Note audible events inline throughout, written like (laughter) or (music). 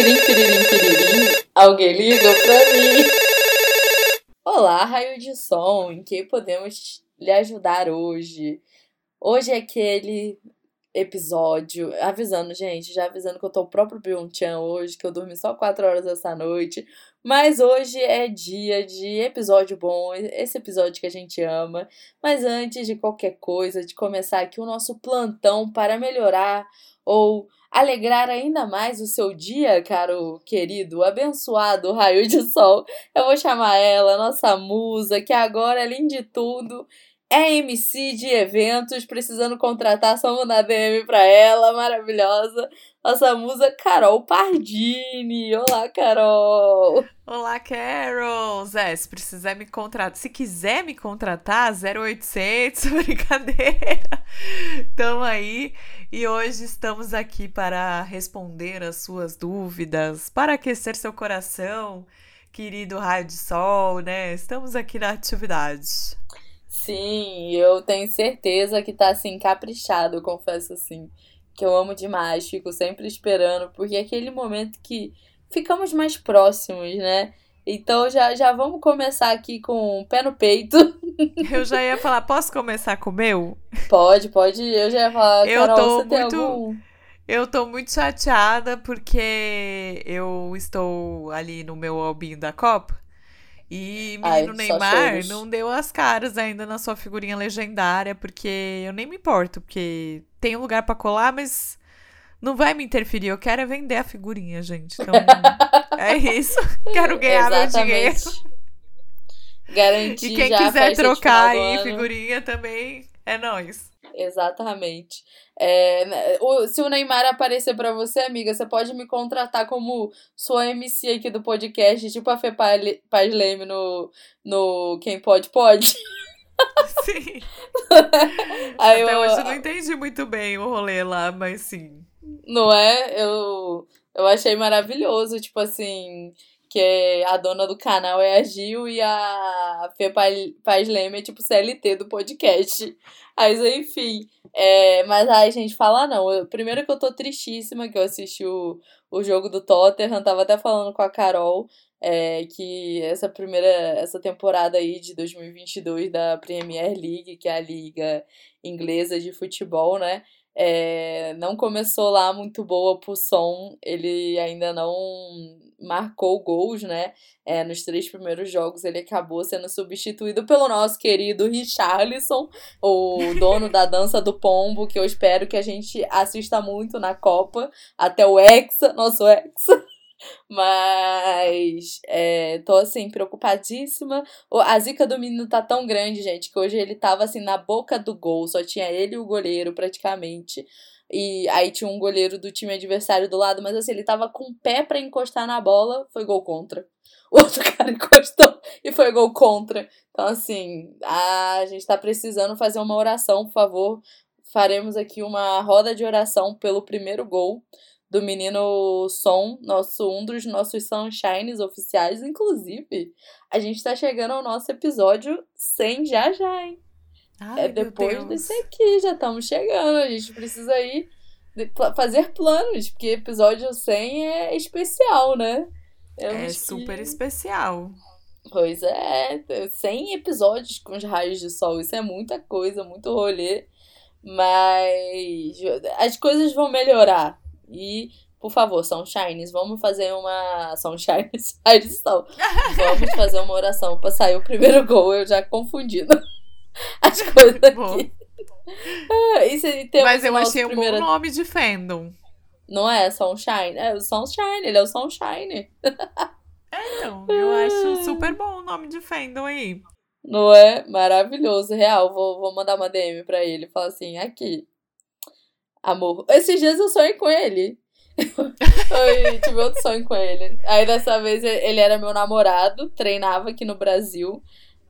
Piririm, piririm, piririm. Alguém liga pra mim. Olá, raio de som. Em que podemos lhe ajudar hoje? Hoje é aquele episódio, avisando, gente, já avisando que eu tô o próprio Byung-chan hoje, que eu dormi só 4 horas essa noite. Mas hoje é dia de episódio bom, esse episódio que a gente ama. Mas antes de qualquer coisa, de começar aqui o nosso plantão para melhorar ou alegrar ainda mais o seu dia, caro querido, abençoado raio de sol, eu vou chamar ela, nossa musa, que agora, além de tudo, é MC de eventos, precisando contratar, só mandar DM pra ela, maravilhosa. Nossa musa Carol Pardini. Olá, Carol. Olá, Carol. Zé, se precisar me contratar, se quiser me contratar, 0800, (laughs) brincadeira. Tamo aí e hoje estamos aqui para responder as suas dúvidas, para aquecer seu coração, querido raio de sol, né? Estamos aqui na atividade. Sim, eu tenho certeza que tá assim, caprichado, eu confesso assim. Que eu amo demais, fico sempre esperando, porque é aquele momento que ficamos mais próximos, né? Então já, já vamos começar aqui com o pé no peito. (laughs) Eu já ia falar, posso começar com o meu? Pode, pode. Eu já ia falar, eu Carol, tô você muito... tem algum... Eu tô muito chateada porque eu estou ali no meu albinho da Copa. E menino Ai, Neymar não deu as caras ainda na sua figurinha legendária, porque eu nem me importo, porque tem um lugar para colar, mas não vai me interferir. Eu quero é vender a figurinha, gente. Então, (laughs) é isso. Quero ganhar meu dinheiro. Garantir E quem quiser trocar aí figurinha também, é nós. Exatamente. É, né, o, se o Neymar aparecer para você, amiga, você pode me contratar como sua MC aqui do podcast, tipo a Fê Paz Leme no, no Quem Pode Pode. (laughs) Sim. (laughs) Aí Até eu, hoje eu não entendi muito bem o rolê lá, mas sim. Não é? Eu, eu achei maravilhoso, tipo assim que a dona do canal é a Gil e a Fê Paz Leme é tipo CLT do podcast. Mas enfim, é, mas aí gente fala não. Primeiro que eu tô tristíssima que eu assisti o, o jogo do Tottenham, tava até falando com a Carol é, que essa primeira essa temporada aí de 2022 da Premier League, que é a liga inglesa de futebol, né? É, não começou lá muito boa pro som, ele ainda não marcou gols, né? É, nos três primeiros jogos ele acabou sendo substituído pelo nosso querido Richarlison, o dono da dança do pombo, que eu espero que a gente assista muito na Copa, até o Hexa, nosso Hexa. Mas é, tô assim, preocupadíssima. A zica do menino tá tão grande, gente, que hoje ele tava assim na boca do gol, só tinha ele e o goleiro praticamente. E aí tinha um goleiro do time adversário do lado, mas assim, ele tava com o pé para encostar na bola, foi gol contra. O outro (laughs) cara encostou e foi gol contra. Então, assim, a gente tá precisando fazer uma oração, por favor. Faremos aqui uma roda de oração pelo primeiro gol do menino Som, nosso, um dos nossos Sunshines oficiais. Inclusive, a gente tá chegando ao nosso episódio 100 já já, hein? Ai, é depois desse aqui, já estamos chegando. A gente precisa aí fazer planos, porque episódio 100 é especial, né? é super que... especial. Pois é, 100 episódios com os raios de sol, isso é muita coisa, muito rolê. Mas as coisas vão melhorar. E, por favor, Sunshines, vamos fazer uma. Sunshines, (laughs) ai, sol. Vamos fazer uma oração pra sair o primeiro gol, eu já confundindo (laughs) as coisas aqui. Ah, e Mas eu achei um bom nome de fandom. Não é Sunshine? É o Sunshine, ele é o Sunshine. É, então, eu acho super bom o nome de fandom aí. Não é? Maravilhoso, real. Vou, vou mandar uma DM pra ele. Falar assim, aqui. Amor. Esses dias eu sonhei com ele. (laughs) eu tive outro sonho com ele. Aí dessa vez ele era meu namorado, treinava aqui no Brasil.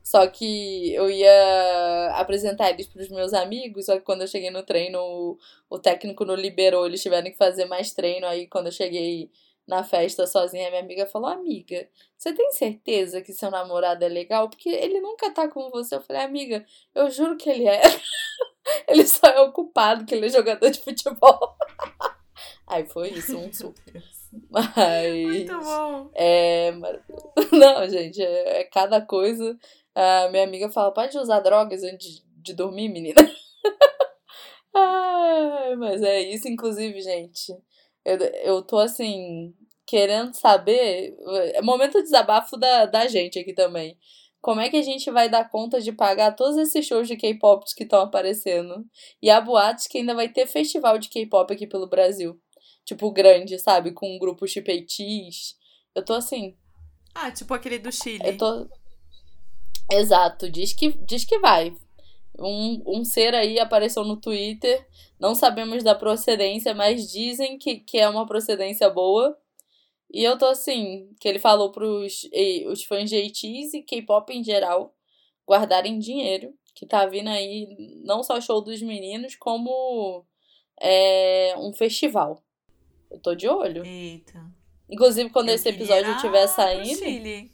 Só que eu ia apresentar eles para os meus amigos, só que quando eu cheguei no treino, o, o técnico não liberou, eles tiveram que fazer mais treino. Aí quando eu cheguei na festa sozinha, minha amiga falou: Amiga, você tem certeza que seu namorado é legal? Porque ele nunca tá com você. Eu falei: Amiga, eu juro que ele é. (laughs) (laughs) ele só é ocupado, que ele é jogador de futebol. (laughs) Aí foi isso, um super. Mas. Muito bom. É. (laughs) Não, gente, é, é cada coisa. A minha amiga fala: pode usar drogas antes de dormir, menina? Ai, mas é isso, inclusive, gente. Eu, eu tô assim, querendo saber. É momento de desabafo da, da gente aqui também. Como é que a gente vai dar conta de pagar todos esses shows de K-pop que estão aparecendo? E há boatos que ainda vai ter festival de K-pop aqui pelo Brasil. Tipo, grande, sabe? Com um grupo Chipeitis. Eu tô assim. Ah, tipo aquele do Chile. Eu tô. Exato, diz que, diz que vai. Um, um ser aí apareceu no Twitter. Não sabemos da procedência, mas dizem que, que é uma procedência boa. E eu tô assim, que ele falou pros os fãs de ATEEZ e K-pop em geral guardarem dinheiro, que tá vindo aí não só show dos meninos, como é, um festival. Eu tô de olho. Eita. Inclusive, quando eu esse episódio estiver saindo.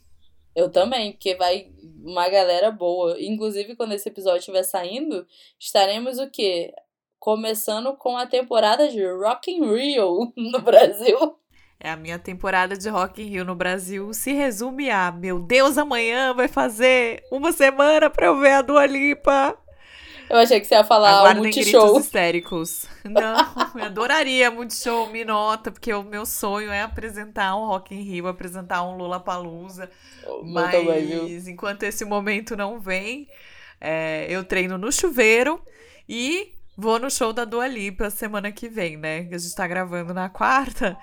Eu também, porque vai uma galera boa. Inclusive, quando esse episódio estiver saindo, estaremos o quê? Começando com a temporada de Rock in Rio (laughs) no Brasil. É a minha temporada de Rock in Rio no Brasil se resume a meu Deus, amanhã vai fazer uma semana pra eu ver a Dua Lipa. Eu achei que você ia falar Aguardem Multishow. histéricos. Não, eu adoraria Multishow, me nota, porque o meu sonho é apresentar um Rock in Rio, apresentar um Lula Palusa. Mas também, enquanto esse momento não vem, é, eu treino no chuveiro e vou no show da Dua Lipa semana que vem, né? A gente tá gravando na quarta.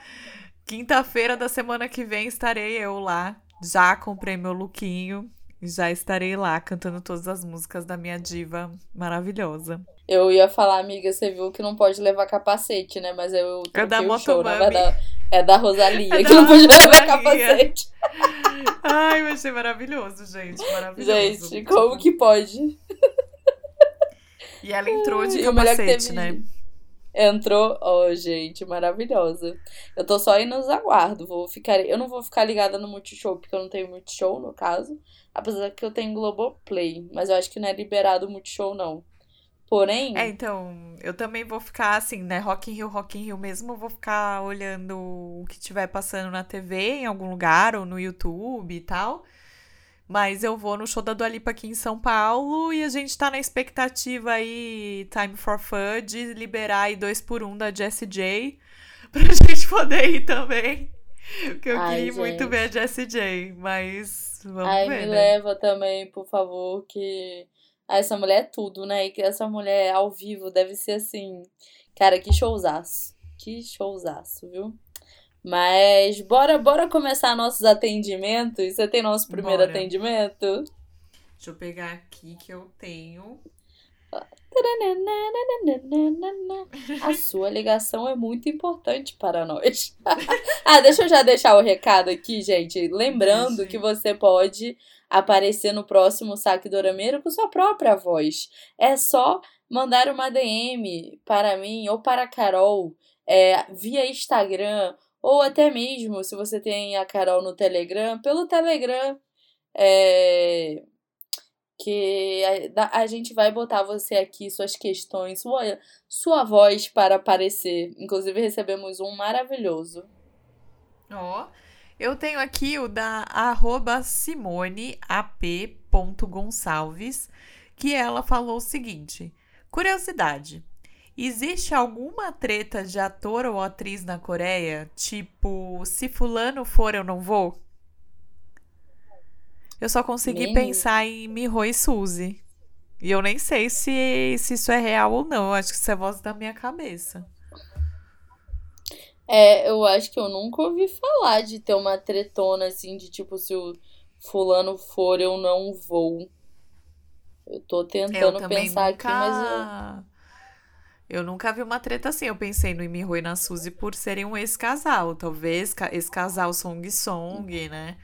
Quinta-feira da semana que vem estarei eu lá. Já comprei meu lookinho. Já estarei lá cantando todas as músicas da minha diva maravilhosa. Eu ia falar, amiga, você viu que não pode levar capacete, né? Mas eu é da o show, na verdade. É da Rosalia, (laughs) é que não pode levar capacete. (laughs) Ai, eu achei maravilhoso, gente. Maravilhoso. Gente, como que pode? E ela entrou de capacete, né? Entrou, oh, gente, maravilhosa. Eu tô só indo nos aguardo. Vou ficar, eu não vou ficar ligada no Multishow, porque eu não tenho Multishow, no caso. Apesar que eu tenho Globoplay. Mas eu acho que não é liberado Multishow, não. Porém. É, então, eu também vou ficar assim, né? Rock in Rio, Rock in Rio mesmo. Vou ficar olhando o que estiver passando na TV em algum lugar, ou no YouTube e tal. Mas eu vou no show da Dua Lipa aqui em São Paulo e a gente tá na expectativa aí, Time for Fun, de liberar aí dois por um da Jessie J (laughs) pra gente poder ir também. Porque eu Ai, queria gente. muito ver a Jessie J, mas vamos Ai, ver. me né? leva também, por favor, que essa mulher é tudo, né? E que essa mulher ao vivo deve ser assim. Cara, que showzaço. Que showzaço, viu? Mas bora, bora começar nossos atendimentos. Você tem nosso primeiro bora. atendimento? Deixa eu pegar aqui que eu tenho. A sua ligação é muito importante para nós. ah, deixa eu já deixar o recado aqui, gente. Lembrando que você pode aparecer no próximo Saque Dorameiro com sua própria voz. É só mandar uma DM para mim ou para a Carol é, via Instagram ou até mesmo, se você tem a Carol no Telegram, pelo Telegram, é, que a, a, gente vai botar você aqui, suas questões, sua, sua voz para aparecer. Inclusive, recebemos um maravilhoso. Ó, oh, eu tenho aqui o da arroba simoneap.gonçalves, que ela falou o seguinte: curiosidade. Existe alguma treta de ator ou atriz na Coreia? Tipo, se fulano for, eu não vou? Eu só consegui pensar em Miho e Suzy. E eu nem sei se, se isso é real ou não. Eu acho que isso é voz da minha cabeça. É, eu acho que eu nunca ouvi falar de ter uma tretona assim, de tipo, se o fulano for, eu não vou. Eu tô tentando eu pensar nunca... aqui, mas eu. Eu nunca vi uma treta assim. Eu pensei no Imiho e na Suzy por serem um ex-casal. Talvez esse casal Song Song, né?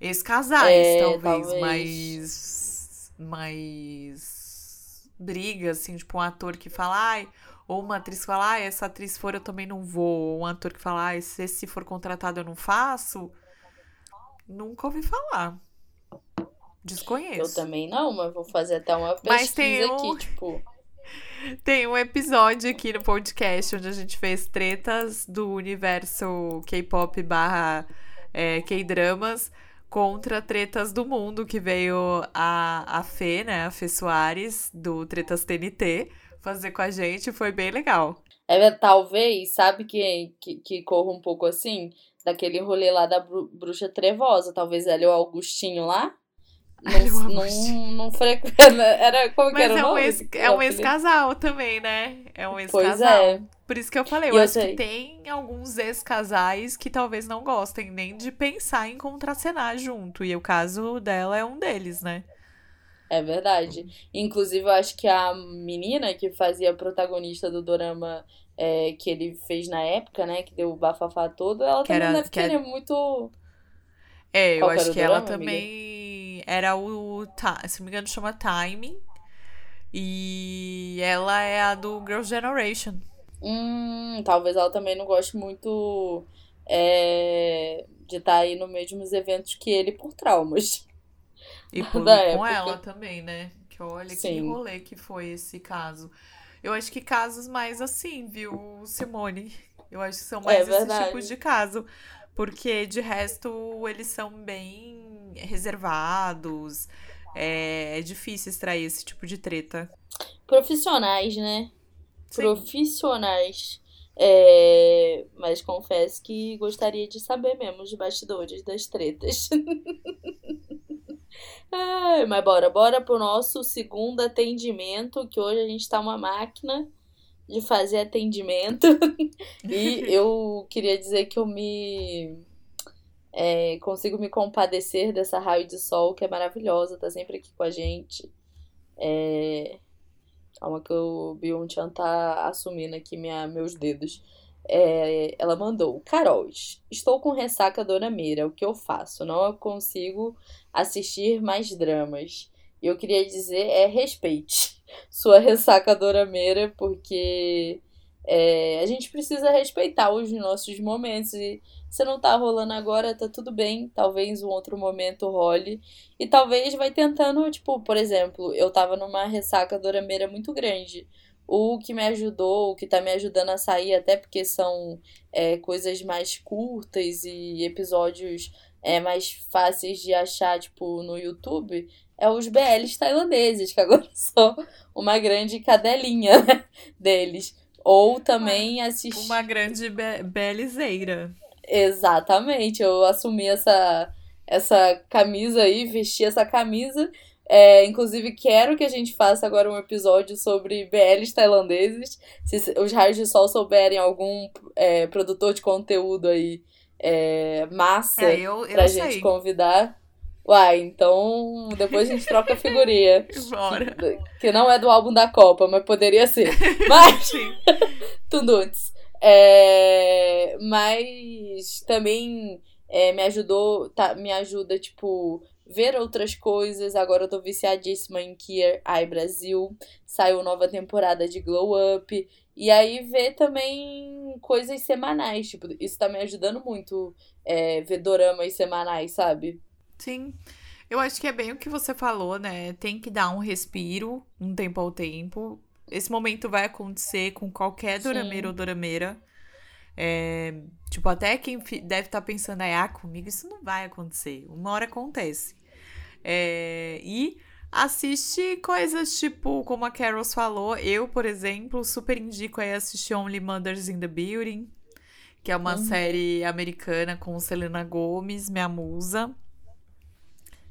Ex-casais, é, talvez, talvez, mas. Mais. Briga, assim, tipo, um ator que fala, ai. Ou uma atriz que fala, ai, essa atriz for, eu também não vou. Ou um ator que fala, ai, se esse for contratado, eu não faço. Nunca ouvi falar. Desconheço. Eu também não, mas vou fazer até uma pesquisa mas tem um... aqui, tipo. Tem um episódio aqui no podcast onde a gente fez tretas do universo K-pop barra é, K-dramas contra Tretas do Mundo, que veio a, a Fê, né, a Fê Soares, do Tretas TNT, fazer com a gente, foi bem legal. É, talvez, sabe que, que, que corra um pouco assim? Daquele rolê lá da bruxa trevosa, talvez ela e o Augustinho lá. Não, não, não frequenta. Era como Mas que era é o nome? Um ex, é um ex-casal também, né? É um ex-casal. Pois é. Por isso que eu falei, eu, eu acho sei. que tem alguns ex-casais que talvez não gostem nem de pensar em contracenar junto. E o caso dela é um deles, né? É verdade. Inclusive, eu acho que a menina que fazia a protagonista do dorama é, que ele fez na época, né? Que deu o bafafá todo, ela que também era, deve ter era... muito. É, eu acho que ela também era o. Se não me engano, chama Time. E ela é a do Girl Generation. Hum, talvez ela também não goste muito é, de estar tá aí nos mesmos eventos que ele por traumas. E (laughs) por, com época. ela também, né? Que olha Sim. que rolê que foi esse caso. Eu acho que casos mais assim, viu, Simone? Eu acho que são é mais é esses tipos de caso. Porque de resto eles são bem reservados. É, é difícil extrair esse tipo de treta. Profissionais, né? Sim. Profissionais. É, mas confesso que gostaria de saber mesmo os bastidores das tretas. (laughs) Ai, mas bora, bora pro nosso segundo atendimento, que hoje a gente tá uma máquina de fazer atendimento. (laughs) e eu queria dizer que eu me. É, consigo me compadecer dessa raio de sol que é maravilhosa, tá sempre aqui com a gente. É, calma que o Byung-chan tá assumindo aqui minha, meus dedos. É, ela mandou: Carol, estou com ressaca Dona Mira, o que eu faço? Não consigo assistir mais dramas. E eu queria dizer: é respeite (laughs) sua ressaca Dona Meira, porque é, a gente precisa respeitar os nossos momentos. E se não tá rolando agora, tá tudo bem. Talvez um outro momento role. E talvez vai tentando, tipo, por exemplo, eu tava numa ressaca Dorameira muito grande o que me ajudou, o que tá me ajudando a sair, até porque são é, coisas mais curtas e episódios é, mais fáceis de achar, tipo, no YouTube, é os BLs tailandeses, que agora (laughs) sou uma grande cadelinha né, deles. Ou também assistir. Uma grande be belizeira. Exatamente, eu assumi essa, essa camisa aí, vesti essa camisa é, inclusive, quero que a gente faça agora um episódio sobre BLs tailandeses. Se os raios de sol souberem algum é, produtor de conteúdo aí é, massa é, eu, eu pra sei. gente convidar. Uai, então depois a gente troca a figurinha. (laughs) Bora. Que não é do álbum da Copa, mas poderia ser. (laughs) Mas. (laughs) Tunduts. É, mas também é, me ajudou, tá, me ajuda, tipo, ver outras coisas. Agora eu tô viciadíssima em Kier Eye Brasil. Saiu nova temporada de Glow Up. E aí ver também coisas semanais. Tipo, isso tá me ajudando muito é, ver doramas semanais, sabe? Sim. Eu acho que é bem o que você falou, né? Tem que dar um respiro, um tempo ao tempo. Esse momento vai acontecer com qualquer dorameiro ou dorameira. É, tipo, até quem deve estar tá pensando, ah, comigo isso não vai acontecer. Uma hora acontece. É, e assiste coisas tipo, como a Carol falou, eu, por exemplo, super indico aí assistir Only Mothers in the Building, que é uma uhum. série americana com Selena Gomez, minha musa.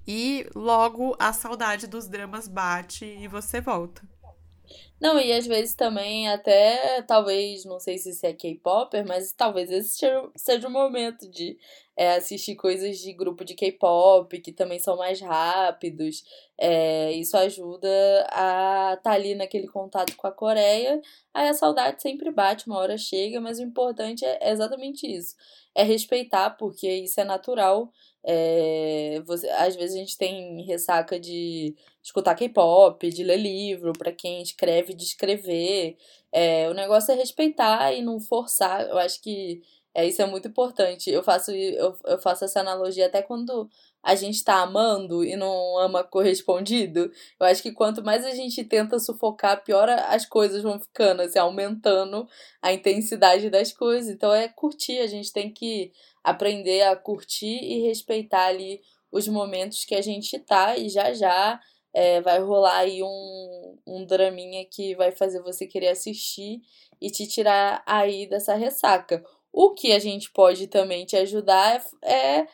E logo a saudade dos dramas bate e você volta. Não, e às vezes também até, talvez, não sei se isso é K-Popper, mas talvez esse seja o momento de é, assistir coisas de grupo de K-Pop, que também são mais rápidos. É, isso ajuda a estar tá ali naquele contato com a Coreia. Aí a saudade sempre bate, uma hora chega, mas o importante é exatamente isso. É respeitar, porque isso é natural. É, você, às vezes a gente tem ressaca de escutar K-pop, de ler livro, para quem escreve, de escrever. É, o negócio é respeitar e não forçar. Eu acho que é, isso é muito importante. Eu faço, eu, eu faço essa analogia até quando a gente tá amando e não ama correspondido. Eu acho que quanto mais a gente tenta sufocar, pior as coisas vão ficando, assim, aumentando a intensidade das coisas. Então é curtir, a gente tem que aprender a curtir e respeitar ali os momentos que a gente tá e já já é, vai rolar aí um, um draminha que vai fazer você querer assistir e te tirar aí dessa ressaca. O que a gente pode também te ajudar é, é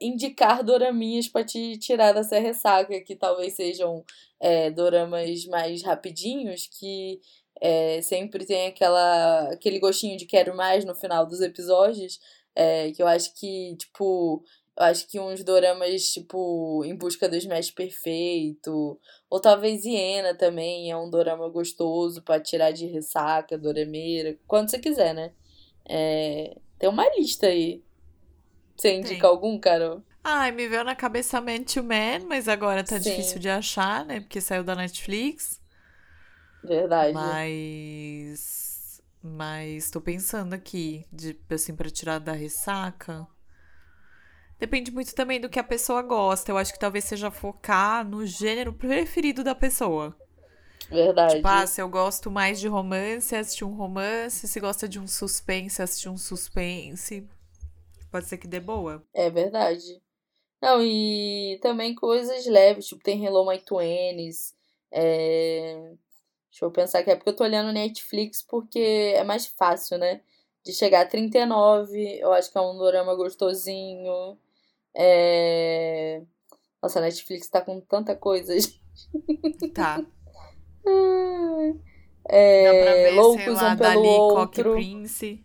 indicar doraminhas para te tirar dessa ressaca, que talvez sejam é, doramas mais rapidinhos, que é, sempre tem aquela, aquele gostinho de quero mais no final dos episódios, é, que eu acho que, tipo, eu acho que uns doramas, tipo, Em Busca do Smash Perfeito, ou talvez Hiena também, é um dorama gostoso para tirar de ressaca, dorameira, quando você quiser, né? É, tem uma lista aí. Você indica tem. algum, Carol? Ai, me veio na cabeça Man to Man, mas agora tá Sim. difícil de achar, né? Porque saiu da Netflix. Verdade. Mas. Mas tô pensando aqui, de, assim, pra tirar da ressaca. Depende muito também do que a pessoa gosta. Eu acho que talvez seja focar no gênero preferido da pessoa. Verdade. Tipo, ah, se eu gosto mais de romance, assistir um romance. Se gosta de um suspense, assistir um suspense. Pode ser que dê boa. É verdade. Não, e também coisas leves, tipo, tem Hello My Twenties. É... Deixa eu pensar aqui, é porque eu tô olhando Netflix porque é mais fácil, né? De chegar a 39, eu acho que é um dorama gostosinho. É... Nossa, a Netflix tá com tanta coisa. (laughs) Tá. é... Dá pra ver, Loucos lá, um pelo Dali, outro. Prince.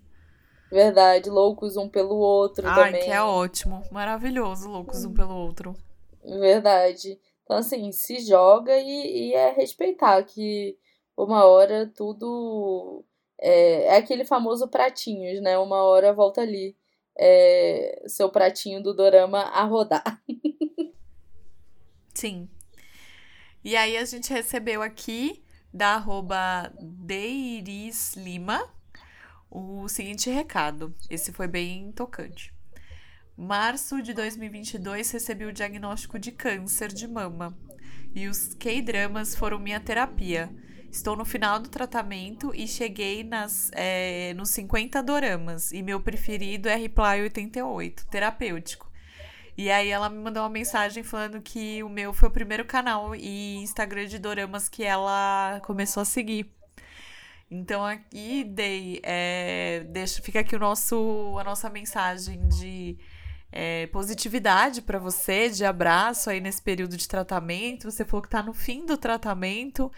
Verdade, loucos um pelo outro Ai, também. que é ótimo. Maravilhoso, loucos um pelo outro. Verdade. Então, assim, se joga e, e é respeitar que uma hora tudo. É, é aquele famoso pratinhos, né? Uma hora volta ali. É, seu pratinho do dorama a rodar. (laughs) Sim. E aí a gente recebeu aqui da arroba Deiris Lima o seguinte recado. Esse foi bem tocante. Março de 2022 recebi o diagnóstico de câncer de mama e os K-dramas foram minha terapia. Estou no final do tratamento e cheguei nas, é, nos 50 doramas e meu preferido é Reply 88, terapêutico. E aí ela me mandou uma mensagem falando que o meu foi o primeiro canal e Instagram de doramas que ela começou a seguir. Então aqui é, deixa, fica aqui o nosso, a nossa mensagem de é, positividade para você, de abraço aí nesse período de tratamento. Você falou que está no fim do tratamento,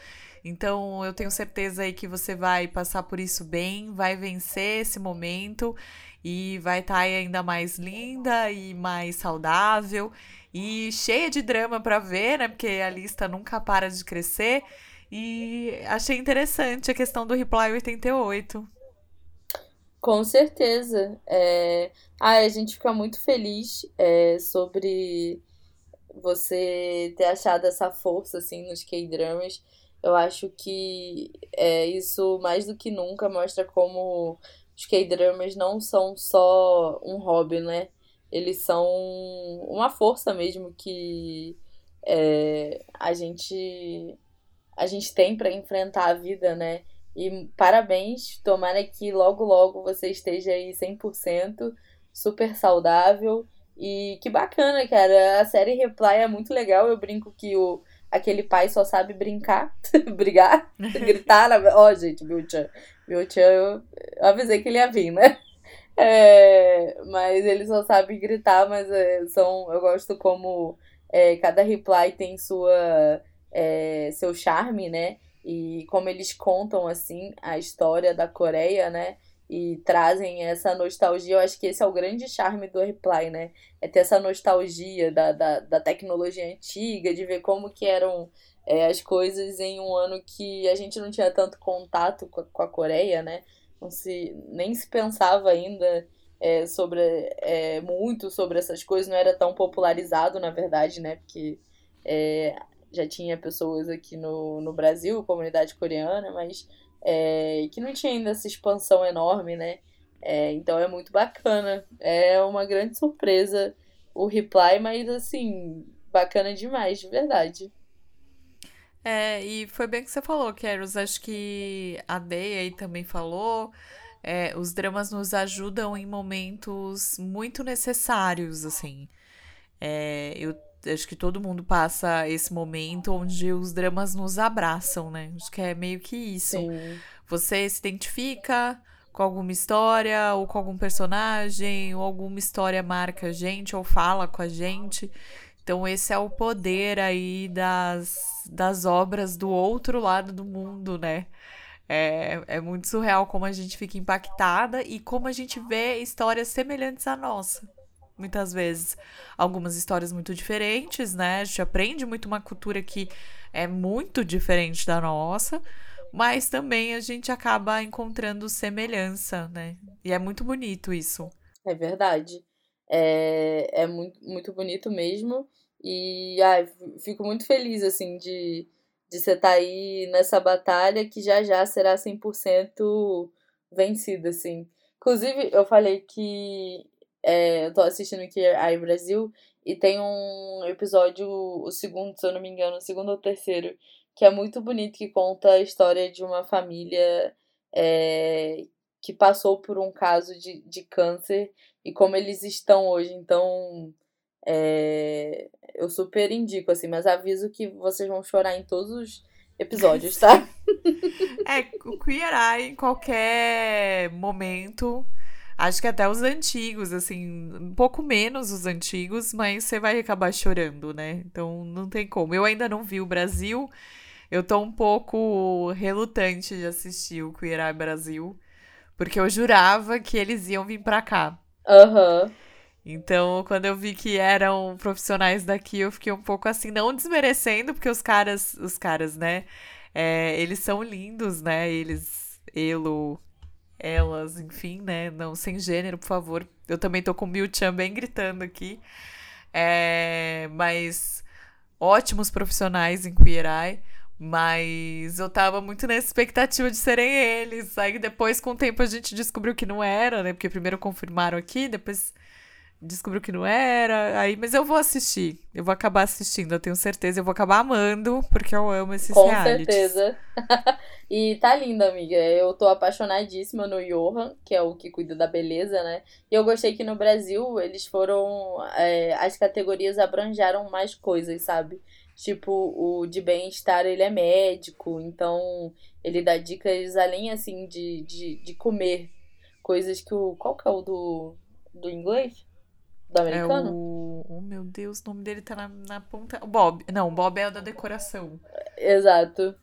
então eu tenho certeza aí que você vai passar por isso bem, vai vencer esse momento e vai estar tá ainda mais linda e mais saudável e cheia de drama para ver, né? Porque a lista nunca para de crescer. E achei interessante a questão do Reply 88. Com certeza. É... Ah, a gente fica muito feliz é, sobre você ter achado essa força assim nos K-dramas. Eu acho que é, isso mais do que nunca mostra como os K-dramas não são só um hobby, né? Eles são uma força mesmo que é, a gente a gente tem para enfrentar a vida, né? E parabéns, tomara que logo logo você esteja aí 100%, super saudável. E que bacana, cara. A série Reply é muito legal. Eu brinco que o aquele pai só sabe brincar, (laughs) brigar, (laughs) gritar. Ó, oh, gente, meu tchan. Meu tchan, eu, eu avisei que ele ia vir, né? É, mas ele só sabe gritar, mas é, são, eu gosto como é, cada reply tem sua é, seu charme, né? E como eles contam, assim, a história da Coreia, né? E trazem essa nostalgia. Eu acho que esse é o grande charme do Reply, né? É ter essa nostalgia da, da, da tecnologia antiga, de ver como que eram é, as coisas em um ano que a gente não tinha tanto contato com a, com a Coreia, né? Não se, nem se pensava ainda é, sobre é, muito sobre essas coisas, não era tão popularizado, na verdade, né? Porque é, já tinha pessoas aqui no, no Brasil, comunidade coreana, mas é, que não tinha ainda essa expansão enorme, né? É, então é muito bacana. É uma grande surpresa o reply, mas assim, bacana demais, de verdade. É, e foi bem que você falou, Keros. Acho que a Day aí também falou. É, os dramas nos ajudam em momentos muito necessários, assim. É, eu acho que todo mundo passa esse momento onde os dramas nos abraçam, né? Acho que é meio que isso. Sim. Você se identifica com alguma história, ou com algum personagem, ou alguma história marca a gente, ou fala com a gente. Então, esse é o poder aí das, das obras do outro lado do mundo, né? É, é muito surreal como a gente fica impactada e como a gente vê histórias semelhantes à nossa. Muitas vezes. Algumas histórias muito diferentes, né? A gente aprende muito uma cultura que é muito diferente da nossa, mas também a gente acaba encontrando semelhança, né? E é muito bonito isso. É verdade. É, é muito, muito bonito mesmo. E ai, fico muito feliz, assim, de, de você estar tá aí nessa batalha que já já será 100% vencida, assim. Inclusive, eu falei que é, eu tô assistindo aqui aí Brasil e tem um episódio, o segundo, se eu não me engano, o segundo ou terceiro, que é muito bonito, que conta a história de uma família é, que passou por um caso de, de câncer e como eles estão hoje. Então, é, eu super indico, assim, mas aviso que vocês vão chorar em todos os episódios, tá? (laughs) é, o Queer Eye, em qualquer momento. Acho que até os antigos, assim, um pouco menos os antigos, mas você vai acabar chorando, né? Então não tem como. Eu ainda não vi o Brasil. Eu tô um pouco relutante de assistir o Queer Eye Brasil, porque eu jurava que eles iam vir pra cá. Aham. Uhum. Então, quando eu vi que eram profissionais daqui, eu fiquei um pouco assim, não desmerecendo, porque os caras, os caras, né? É, eles são lindos, né? Eles, elo, elas, enfim, né? Não, sem gênero, por favor. Eu também tô com o Milchan bem gritando aqui. É, mas ótimos profissionais em Queer Eye. Mas eu tava muito nessa expectativa de serem eles. Aí depois, com o tempo, a gente descobriu que não era, né? Porque primeiro confirmaram aqui, depois descobriu que não era. Aí, mas eu vou assistir. Eu vou acabar assistindo, eu tenho certeza. Eu vou acabar amando, porque eu amo esses Com realities. certeza. (laughs) e tá linda, amiga. Eu tô apaixonadíssima no Johan, que é o que cuida da beleza, né? E eu gostei que no Brasil eles foram. É, as categorias abranjaram mais coisas, sabe? Tipo, o de bem-estar, ele é médico, então ele dá dicas além, assim, de, de, de comer coisas que o. Qual que é o do, do inglês? Do americano? É o... Oh, meu Deus, o nome dele tá na, na ponta. O Bob. Não, o Bob é o da decoração. Exato.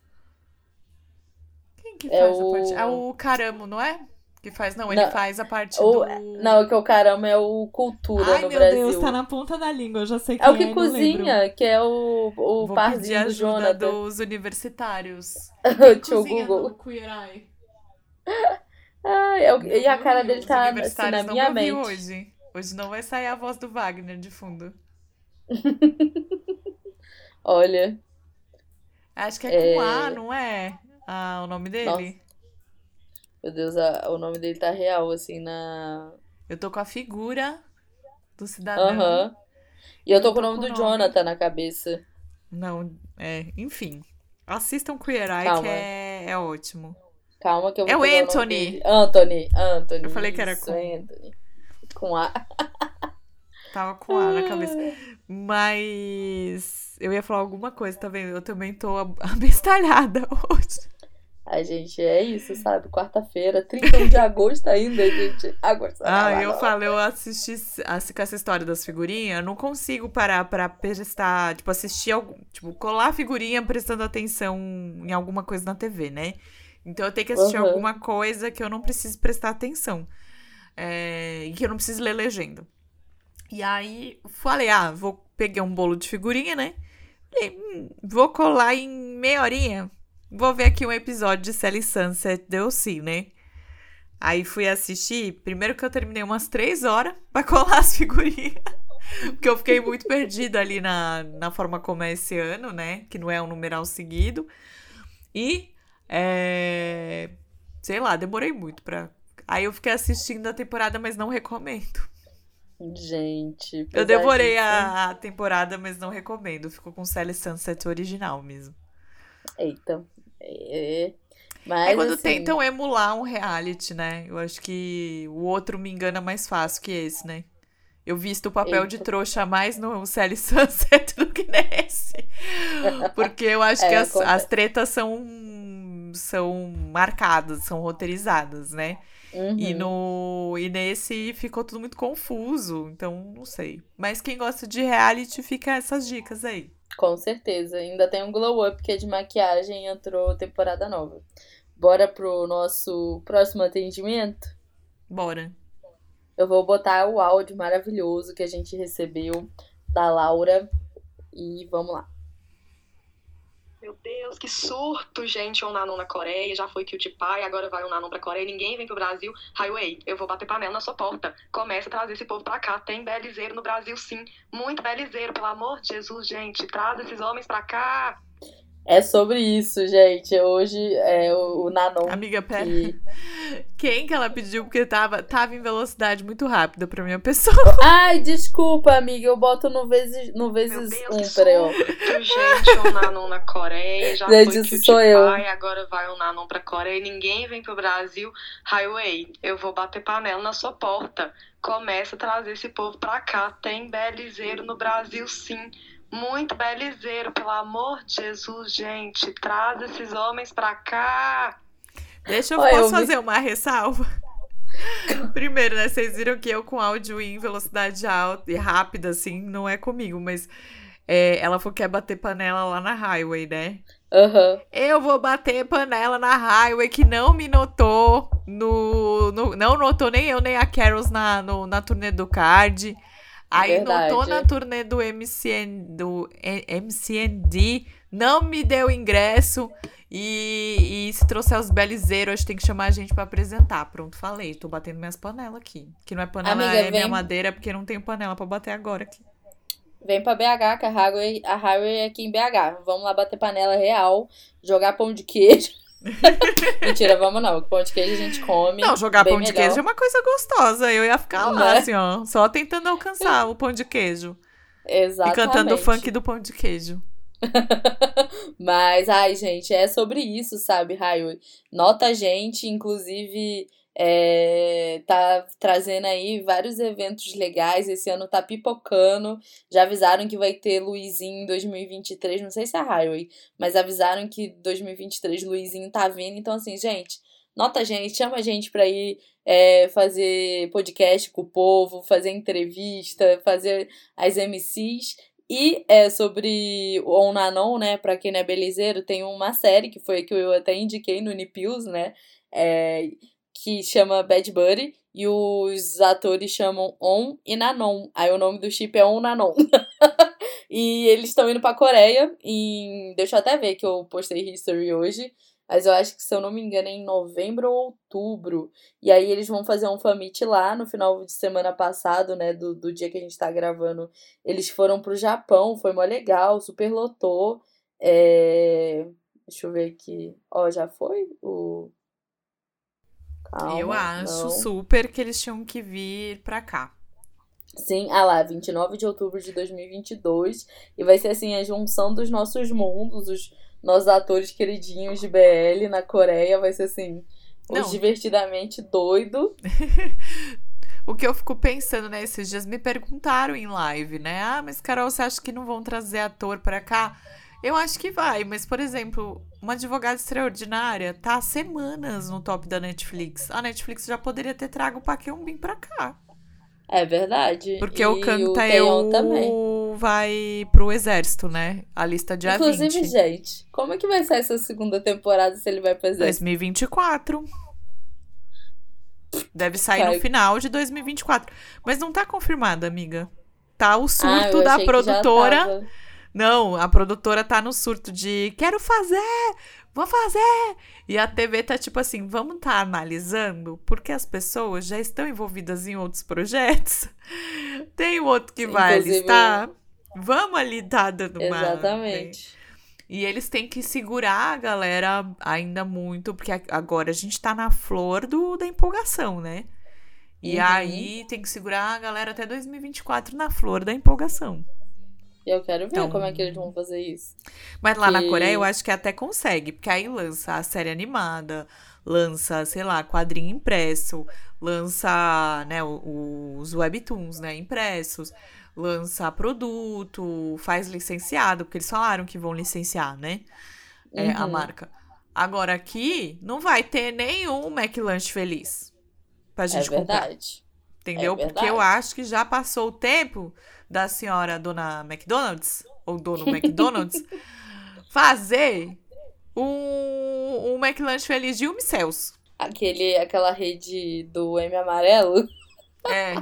Quem que é faz o... a parte? É o Caramo, não é? Que faz, não, ele não, faz a parte o, do. Não, que o caramba é o cultura Ai, no Brasil. Ai, meu Deus, tá na ponta da língua, eu já sei que é. o que é, cozinha, que é o, o Vou parzinho do Jonathan. dos universitários. (laughs) Tio Google. Queer Eye. (laughs) Ah, é o, e a cara dele tá assim, na minha mente. Hoje. Hoje não vai sair a voz do Wagner de fundo. (laughs) Olha. Acho que é, é, com A, não é? Ah, o nome dele? Nossa. Meu Deus, a, o nome dele tá real, assim, na. Eu tô com a figura do cidadão. Aham. Uhum. E eu tô, com o nome do nome. Jonathan na cabeça. Não, é, enfim. Assistam Queer Eye, Calma. que é, é ótimo. Calma que eu vou É o Anthony. O Anthony, Anthony. Eu falei que era com. Anthony. Com A. Tava com A na cabeça. Mas eu ia falar alguma coisa, tá vendo? Eu também tô (laughs) abestalhada hoje. A gente, é isso, sabe? Quarta-feira, 31 de agosto ainda, gente. Agosto. Ah, eu falo, eu assisti com essa história das figurinhas, eu não consigo parar pra prestar, tipo, assistir, algum, tipo, colar a figurinha prestando atenção em alguma coisa na TV, né? Então eu tenho que assistir uhum. alguma coisa que eu não preciso prestar atenção. É, e que eu não preciso ler legenda. E aí falei, ah, vou pegar um bolo de figurinha, né? E, hum, vou colar em meia horinha. Vou ver aqui um episódio de Sally Sunset DLC, né? Aí fui assistir. Primeiro que eu terminei umas três horas (laughs) pra colar as figurinhas. (laughs) Porque eu fiquei muito perdida ali na, na forma como é esse ano, né? Que não é um numeral seguido. E, é, sei lá, demorei muito pra Aí eu fiquei assistindo a temporada, mas não recomendo. Gente. Eu devorei a, a, temporada, mas não recomendo. Ficou com Sally Sunset original mesmo. Eita. É, mas, é quando assim... tentam emular um reality, né? Eu acho que o outro me engana mais fácil que esse, né? Eu visto o papel Eita. de trouxa mais no Sally (laughs) Sunset do que nesse. Porque eu acho é, que as, as tretas são, são marcadas, são roteirizadas, né? Uhum. E, no, e nesse ficou tudo muito confuso, então não sei. Mas quem gosta de reality, fica essas dicas aí. Com certeza. Ainda tem um glow up que é de maquiagem entrou temporada nova. Bora pro nosso próximo atendimento? Bora. Eu vou botar o áudio maravilhoso que a gente recebeu da Laura e vamos lá. Meu Deus, que surto, gente, um Nanon na Coreia, já foi Cutie Pie, agora vai um Nanon pra Coreia, ninguém vem pro Brasil. Highway, eu vou bater panela na sua porta. Começa a trazer esse povo pra cá. Tem belizeiro no Brasil, sim. Muito belizeiro, pelo amor de Jesus, gente. Traz esses homens pra cá. É sobre isso, gente. Hoje é o, o Nanon. Amiga, pera. Que... (laughs) Quem que ela pediu? Porque tava, tava em velocidade muito rápida pra minha pessoa. (laughs) Ai, desculpa, amiga. Eu boto no vezes, no vezes Deus, um, peraí, ó. Gente, o Nanon na Coreia. Já gente, foi isso sou eu. Agora vai o Nanon pra Coreia. e Ninguém vem pro Brasil. Highway, eu vou bater panela na sua porta. Começa a trazer esse povo pra cá. Tem belizeiro no Brasil, sim muito belizeiro, pelo amor de Jesus, gente. Traz esses homens pra cá. Deixa eu, Oi, posso eu fazer vi... uma ressalva? (laughs) Primeiro, né? Vocês viram que eu com áudio em velocidade alta e rápida, assim, não é comigo, mas é, ela falou que quer bater panela lá na highway, né? Uhum. Eu vou bater panela na highway que não me notou no, no. não notou nem eu, nem a Carols na, no, na turnê do card. Aí Verdade. notou na turnê do MCN, do MCND, não me deu ingresso. E, e se trouxer os belizeiros, hoje tem que chamar a gente para apresentar. Pronto, falei. Tô batendo minhas panelas aqui. Que não é panela, Amiga, é vem... minha madeira, porque não tenho panela para bater agora aqui. Vem pra BH, que a Highway, a Highway é aqui em BH. Vamos lá bater panela real, jogar pão de queijo. (laughs) Mentira, vamos não. Pão de queijo a gente come. Não, jogar pão de queijo é uma coisa gostosa. Eu ia ficar lá, é? assim, ó, só tentando alcançar (laughs) o pão de queijo. Exatamente. E cantando o funk do pão de queijo. (laughs) Mas, ai, gente, é sobre isso, sabe, Raio? Nota a gente, inclusive é, tá trazendo aí vários eventos legais. Esse ano tá pipocando. Já avisaram que vai ter Luizinho em 2023. Não sei se é Highway, mas avisaram que 2023 Luizinho tá vindo. Então, assim, gente, nota a gente, chama a gente pra ir é, fazer podcast com o povo, fazer entrevista, fazer as MCs. E é sobre o On né? Pra quem não é belizeiro, tem uma série que foi a que eu até indiquei no Unipius, né? É, que chama Bad Buddy e os atores chamam On e Nanon. Aí o nome do chip é On Nanon. (laughs) e eles estão indo pra Coreia em. Deixa eu até ver que eu postei History hoje. Mas eu acho que, se eu não me engano, é em novembro ou outubro. E aí eles vão fazer um famit lá no final de semana passado, né? Do, do dia que a gente tá gravando. Eles foram pro Japão, foi mó legal, super lotou. É... Deixa eu ver aqui. Ó, já foi o Calma, eu acho não. super que eles tinham que vir pra cá. Sim, ah lá, 29 de outubro de 2022. E vai ser assim, a junção dos nossos mundos, os nossos atores queridinhos de BL na Coreia. Vai ser assim, os divertidamente doido. (laughs) o que eu fico pensando, né? Esses dias me perguntaram em live, né? Ah, mas Carol, você acha que não vão trazer ator pra cá? Eu acho que vai, mas, por exemplo, uma advogada extraordinária tá há semanas no top da Netflix. A Netflix já poderia ter trago o Paqueum Bim pra cá. É verdade. Porque e o Canta Eu também. vai pro exército, né? A lista de Inclusive, gente, como é que vai ser essa segunda temporada se ele vai pro exército? 2024. Deve sair no final de 2024. Mas não tá confirmada, amiga. Tá o surto ah, da produtora não, a produtora tá no surto de quero fazer, vou fazer. E a TV tá tipo assim, vamos tá analisando, porque as pessoas já estão envolvidas em outros projetos. (laughs) Tem um outro que vai Inclusive, alistar. Vamos ali tá dando uma. Exatamente. E eles têm que segurar a galera ainda muito, porque agora a gente tá na flor do, da empolgação, né? E uhum. aí tem que segurar a galera até 2024 na flor da empolgação. Eu quero ver então, como é que eles vão fazer isso. Mas lá na Coreia eu acho que até consegue, porque aí lança a série animada, lança, sei lá, quadrinho impresso, lança, né, os webtoons, né, impressos, lança produto, faz licenciado, porque eles falaram que vão licenciar, né, é, uhum. a marca. Agora aqui não vai ter nenhum McLanche feliz pra é gente é comprar. Verdade. Entendeu? É verdade. Porque eu acho que já passou o tempo da senhora dona McDonald's, ou dono McDonald's, (laughs) fazer um, um McLanche feliz de Umicels. Aquele, aquela rede do M amarelo. É.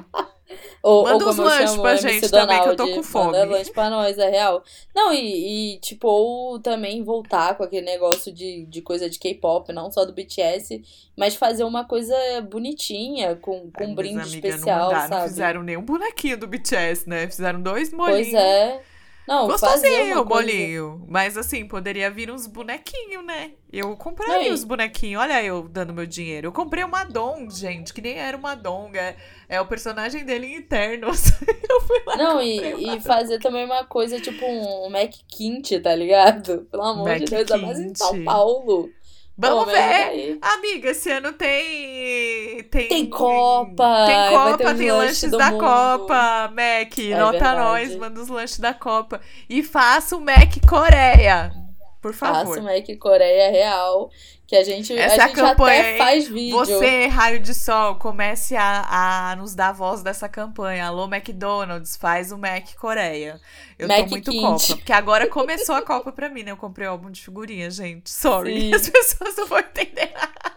Ou, Manda ou uns lanches pra gente também, que eu tô com fome. Manda lanche pra nós, é real. Não, e, e tipo, ou também voltar com aquele negócio de, de coisa de K-pop, não só do BTS, mas fazer uma coisa bonitinha, com, com Ai, um brinde amiga, especial, não mandaram, sabe? fizeram nem um bonequinho do BTS, né? Fizeram dois molinhos. Pois é. Não, Gostosinho o bolinho. Mas assim, poderia vir uns bonequinhos, né? Eu compraria os bonequinhos. Olha eu dando meu dinheiro. Eu comprei uma Dong, gente, que nem era uma Dong. É, é o personagem dele interno. (laughs) eu fui lá Não, e, e fazer também uma coisa tipo um Mac Quinte, tá ligado? Pelo amor Mac de Deus, ainda mais em São Paulo. Vamos ver. Amiga, esse ano tem. Tem, tem Copa. Tem Copa, tem lanches da mundo. Copa. Mac, é nota verdade. nós, manda os lanches da Copa. E faça o Mac Coreia. Por favor. Faça o Mac Coreia real. Que a gente, Essa a gente campanha, até faz vídeo. Você, Raio de Sol, comece a, a nos dar voz dessa campanha. Alô, McDonald's, faz o Mac Coreia. Eu Mac tô muito Quinte. Copa. Porque agora começou a Copa pra mim, né? Eu comprei o álbum de figurinha, gente. Sorry. Sim. As pessoas não vão entender nada.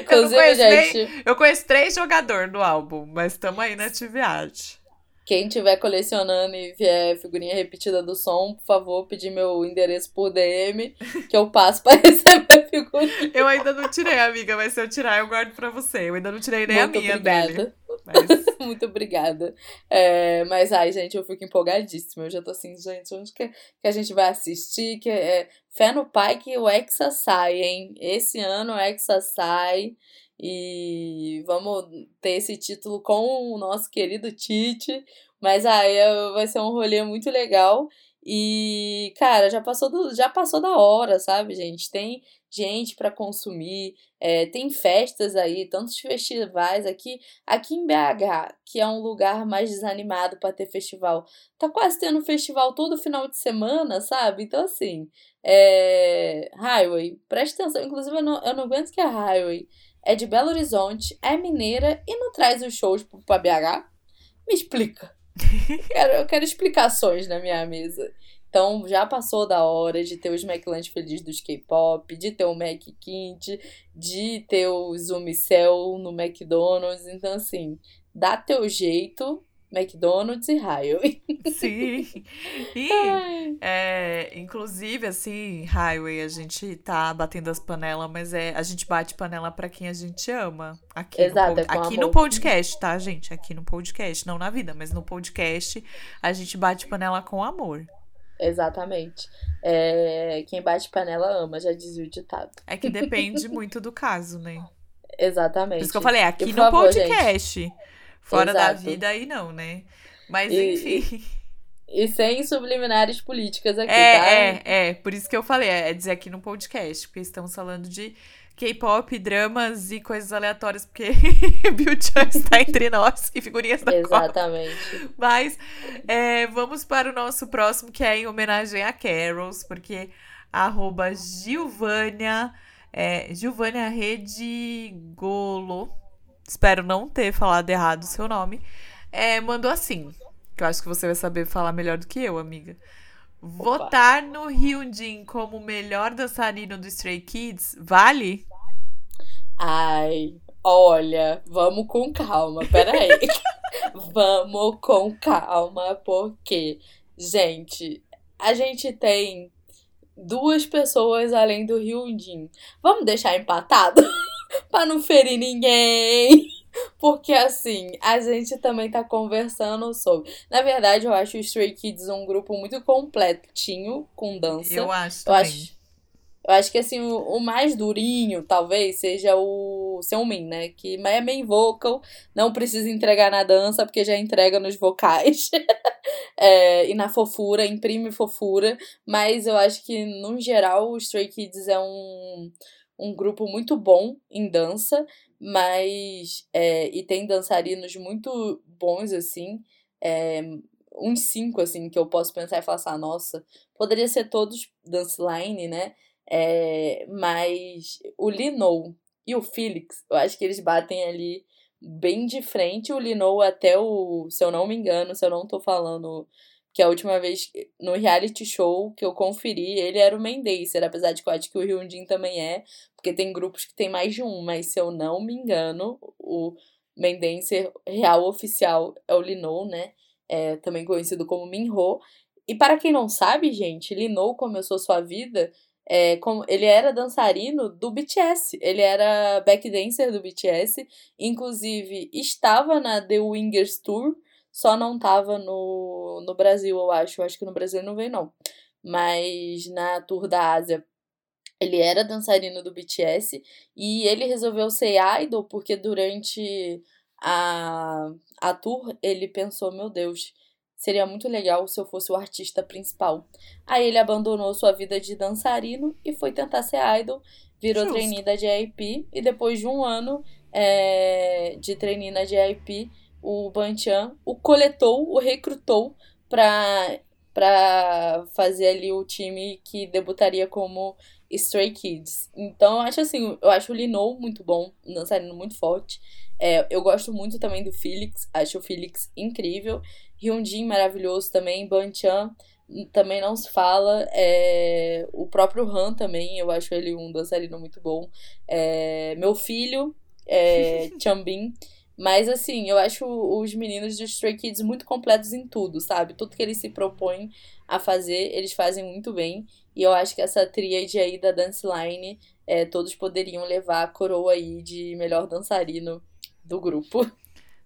Inclusive, eu, conheço gente... Nem, eu conheço três jogadores do álbum, mas estamos aí na atividade. Quem tiver colecionando e vier figurinha repetida do som, por favor, pedir meu endereço por DM, que eu passo (laughs) pra receber figurinha. Eu ainda não tirei, amiga, mas se eu tirar, eu guardo pra você. Eu ainda não tirei nem Muito a minha obrigada. dele. Mas... (laughs) Muito obrigada. É, mas, ai, gente, eu fico empolgadíssima. Eu já tô assim, gente, onde que, que a gente vai assistir? Que é, fé no pai que o Hexa sai, hein? Esse ano o Hexa sai. E vamos ter esse título com o nosso querido Tite. Mas aí vai ser um rolê muito legal. E, cara, já passou, do, já passou da hora, sabe, gente? Tem gente para consumir, é, tem festas aí, tantos festivais aqui. Aqui em BH, que é um lugar mais desanimado para ter festival, tá quase tendo festival todo final de semana, sabe? Então, assim, é, Highway, presta atenção. Inclusive, eu não, eu não aguento que a Highway é de Belo Horizonte, é mineira e não traz os shows pra BH? Me explica. (laughs) quero, eu quero explicações na minha mesa. Então já passou da hora de ter os McLanche felizes dos K-pop, de ter o Mac Quinte, de ter o Zumicel no McDonald's. Então, assim, dá teu jeito, McDonald's e Highway. (laughs) Sim. E, é, inclusive, assim, Highway, a gente tá batendo as panelas, mas é, a gente bate panela para quem a gente ama. Aqui, Exato, no, é aqui no podcast, tá, gente? Aqui no podcast, não na vida, mas no podcast a gente bate panela com amor. Exatamente. É, quem bate panela ama, já dizia o ditado. É que depende muito do caso, né? (laughs) Exatamente. Por isso que eu falei, aqui e, no favor, podcast. Gente, Fora Exato. da vida aí não, né? Mas e, enfim. E, e, sem subliminares políticas aqui, é, tá? É, é, por isso que eu falei, é dizer aqui no podcast, porque estamos falando de K-pop, dramas e coisas aleatórias, porque (laughs) Bill-chan está entre nós e figurinhas da Exatamente. Copa. Mas é, vamos para o nosso próximo, que é em homenagem a Carols, porque arroba Gilvânia, é, Gilvânia Redigolo, espero não ter falado errado o seu nome, é, mandou assim, que eu acho que você vai saber falar melhor do que eu, amiga. Opa. Votar no Hyunjin como o melhor dançarino do Stray Kids vale? Ai, olha, vamos com calma, peraí. (laughs) vamos com calma, porque, gente, a gente tem duas pessoas além do Hyunjin. Vamos deixar empatado? Pra não ferir ninguém. (laughs) Porque assim, a gente também tá conversando sobre. Na verdade, eu acho o Stray Kids um grupo muito completinho com dança. Eu acho. Eu acho, Eu acho que assim, o, o mais durinho, talvez, seja o Seungmin, né? Que é main vocal, não precisa entregar na dança, porque já entrega nos vocais. (laughs) é, e na fofura, imprime fofura. Mas eu acho que, no geral, o Stray Kids é um, um grupo muito bom em dança, mas. É, e tem dançarinos muito bons, assim. É, uns cinco, assim, que eu posso pensar e falar assim, ah, nossa, poderia ser todos dance line, né? É, mas o Linou e o Felix, eu acho que eles batem ali bem de frente. O Linou até o, se eu não me engano, se eu não tô falando que a última vez no reality show que eu conferi, ele era o Mendencer, apesar de que eu acho que o Hyundin também é, porque tem grupos que tem mais de um, mas se eu não me engano, o Mendencer real oficial é o Linou, né? É, também conhecido como Minho. E para quem não sabe, gente, Linou começou sua vida é, como, ele era dançarino do BTS, ele era backdancer do BTS, inclusive estava na The Wingers Tour, só não estava no, no Brasil, eu acho. Eu acho que no Brasil não veio, não. Mas na tour da Ásia, ele era dançarino do BTS e ele resolveu ser idol porque durante a, a tour ele pensou: meu Deus, Seria muito legal se eu fosse o artista principal. Aí ele abandonou sua vida de dançarino e foi tentar ser idol. Virou Justo. trainee da JYP. E depois de um ano é, de trainee na JYP, o Banchan o coletou, o recrutou para para fazer ali o time que debutaria como Stray Kids. Então eu acho assim, eu acho o Linou muito bom, um dançarino muito forte. É, eu gosto muito também do Felix, acho o Felix incrível. Hyunjin maravilhoso também, Banchan também não se fala. É, o próprio Han também, eu acho ele um dançarino muito bom. É, meu filho, é, (laughs) Chanbin. Mas assim, eu acho os meninos do Stray Kids muito completos em tudo, sabe? Tudo que eles se propõem a fazer, eles fazem muito bem. E eu acho que essa tríade aí da Dance Line, é, todos poderiam levar a coroa aí de melhor dançarino do grupo.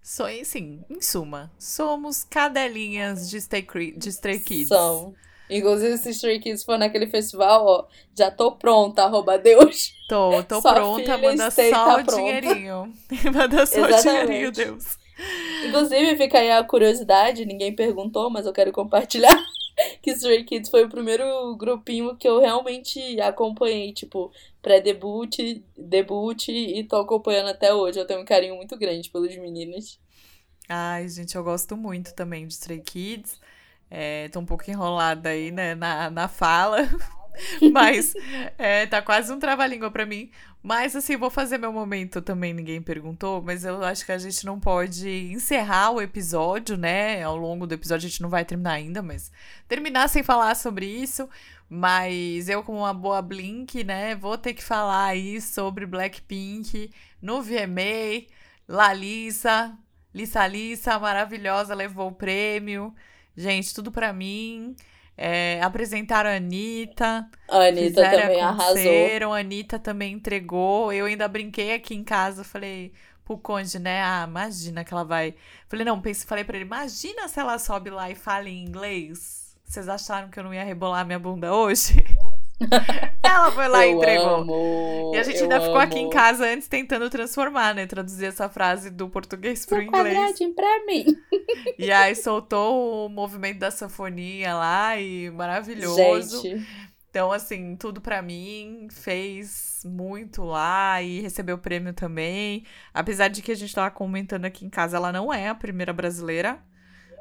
So, sim, em suma, somos cadelinhas de Stray, de Stray Kids. São. Inclusive, se Stray Kids for naquele festival, ó, já tô pronta, arroba Deus. Tô, (laughs) tô Sua pronta, (laughs) manda só tá o dinheirinho. manda só Exatamente. o dinheirinho, Deus. Inclusive, fica aí a curiosidade, ninguém perguntou, mas eu quero compartilhar (laughs) que Stray Kids foi o primeiro grupinho que eu realmente acompanhei, tipo, pré-debut, debut e tô acompanhando até hoje. Eu tenho um carinho muito grande pelos meninos. Ai, gente, eu gosto muito também de Stray Kids. É, tô um pouco enrolada aí, né, na, na fala. (laughs) Mas é, tá quase um trava-língua pra mim. Mas assim, vou fazer meu momento também, ninguém perguntou, mas eu acho que a gente não pode encerrar o episódio, né? Ao longo do episódio a gente não vai terminar ainda, mas terminar sem falar sobre isso. Mas eu, como uma boa Blink, né, vou ter que falar aí sobre Blackpink no VMA. Lalissa, Lissa Lissa, maravilhosa, levou o prêmio. Gente, tudo pra mim. É, apresentaram a Anitta. A Anitta também arrasou. A Anitta também entregou. Eu ainda brinquei aqui em casa, falei pro Conde, né? Ah, imagina que ela vai. Falei, não, pensei, falei pra ele, imagina se ela sobe lá e fala em inglês. Vocês acharam que eu não ia rebolar minha bunda hoje? (laughs) (laughs) Ela foi lá e entregou. Amo, e a gente ainda ficou aqui em casa antes tentando transformar, né? Traduzir essa frase do português pro inglês. quadradinho pra mim. (laughs) E aí soltou o movimento da sanfonia lá e maravilhoso. Gente. Então, assim, tudo para mim fez muito lá e recebeu prêmio também. Apesar de que a gente tava comentando aqui em casa, ela não é a primeira brasileira.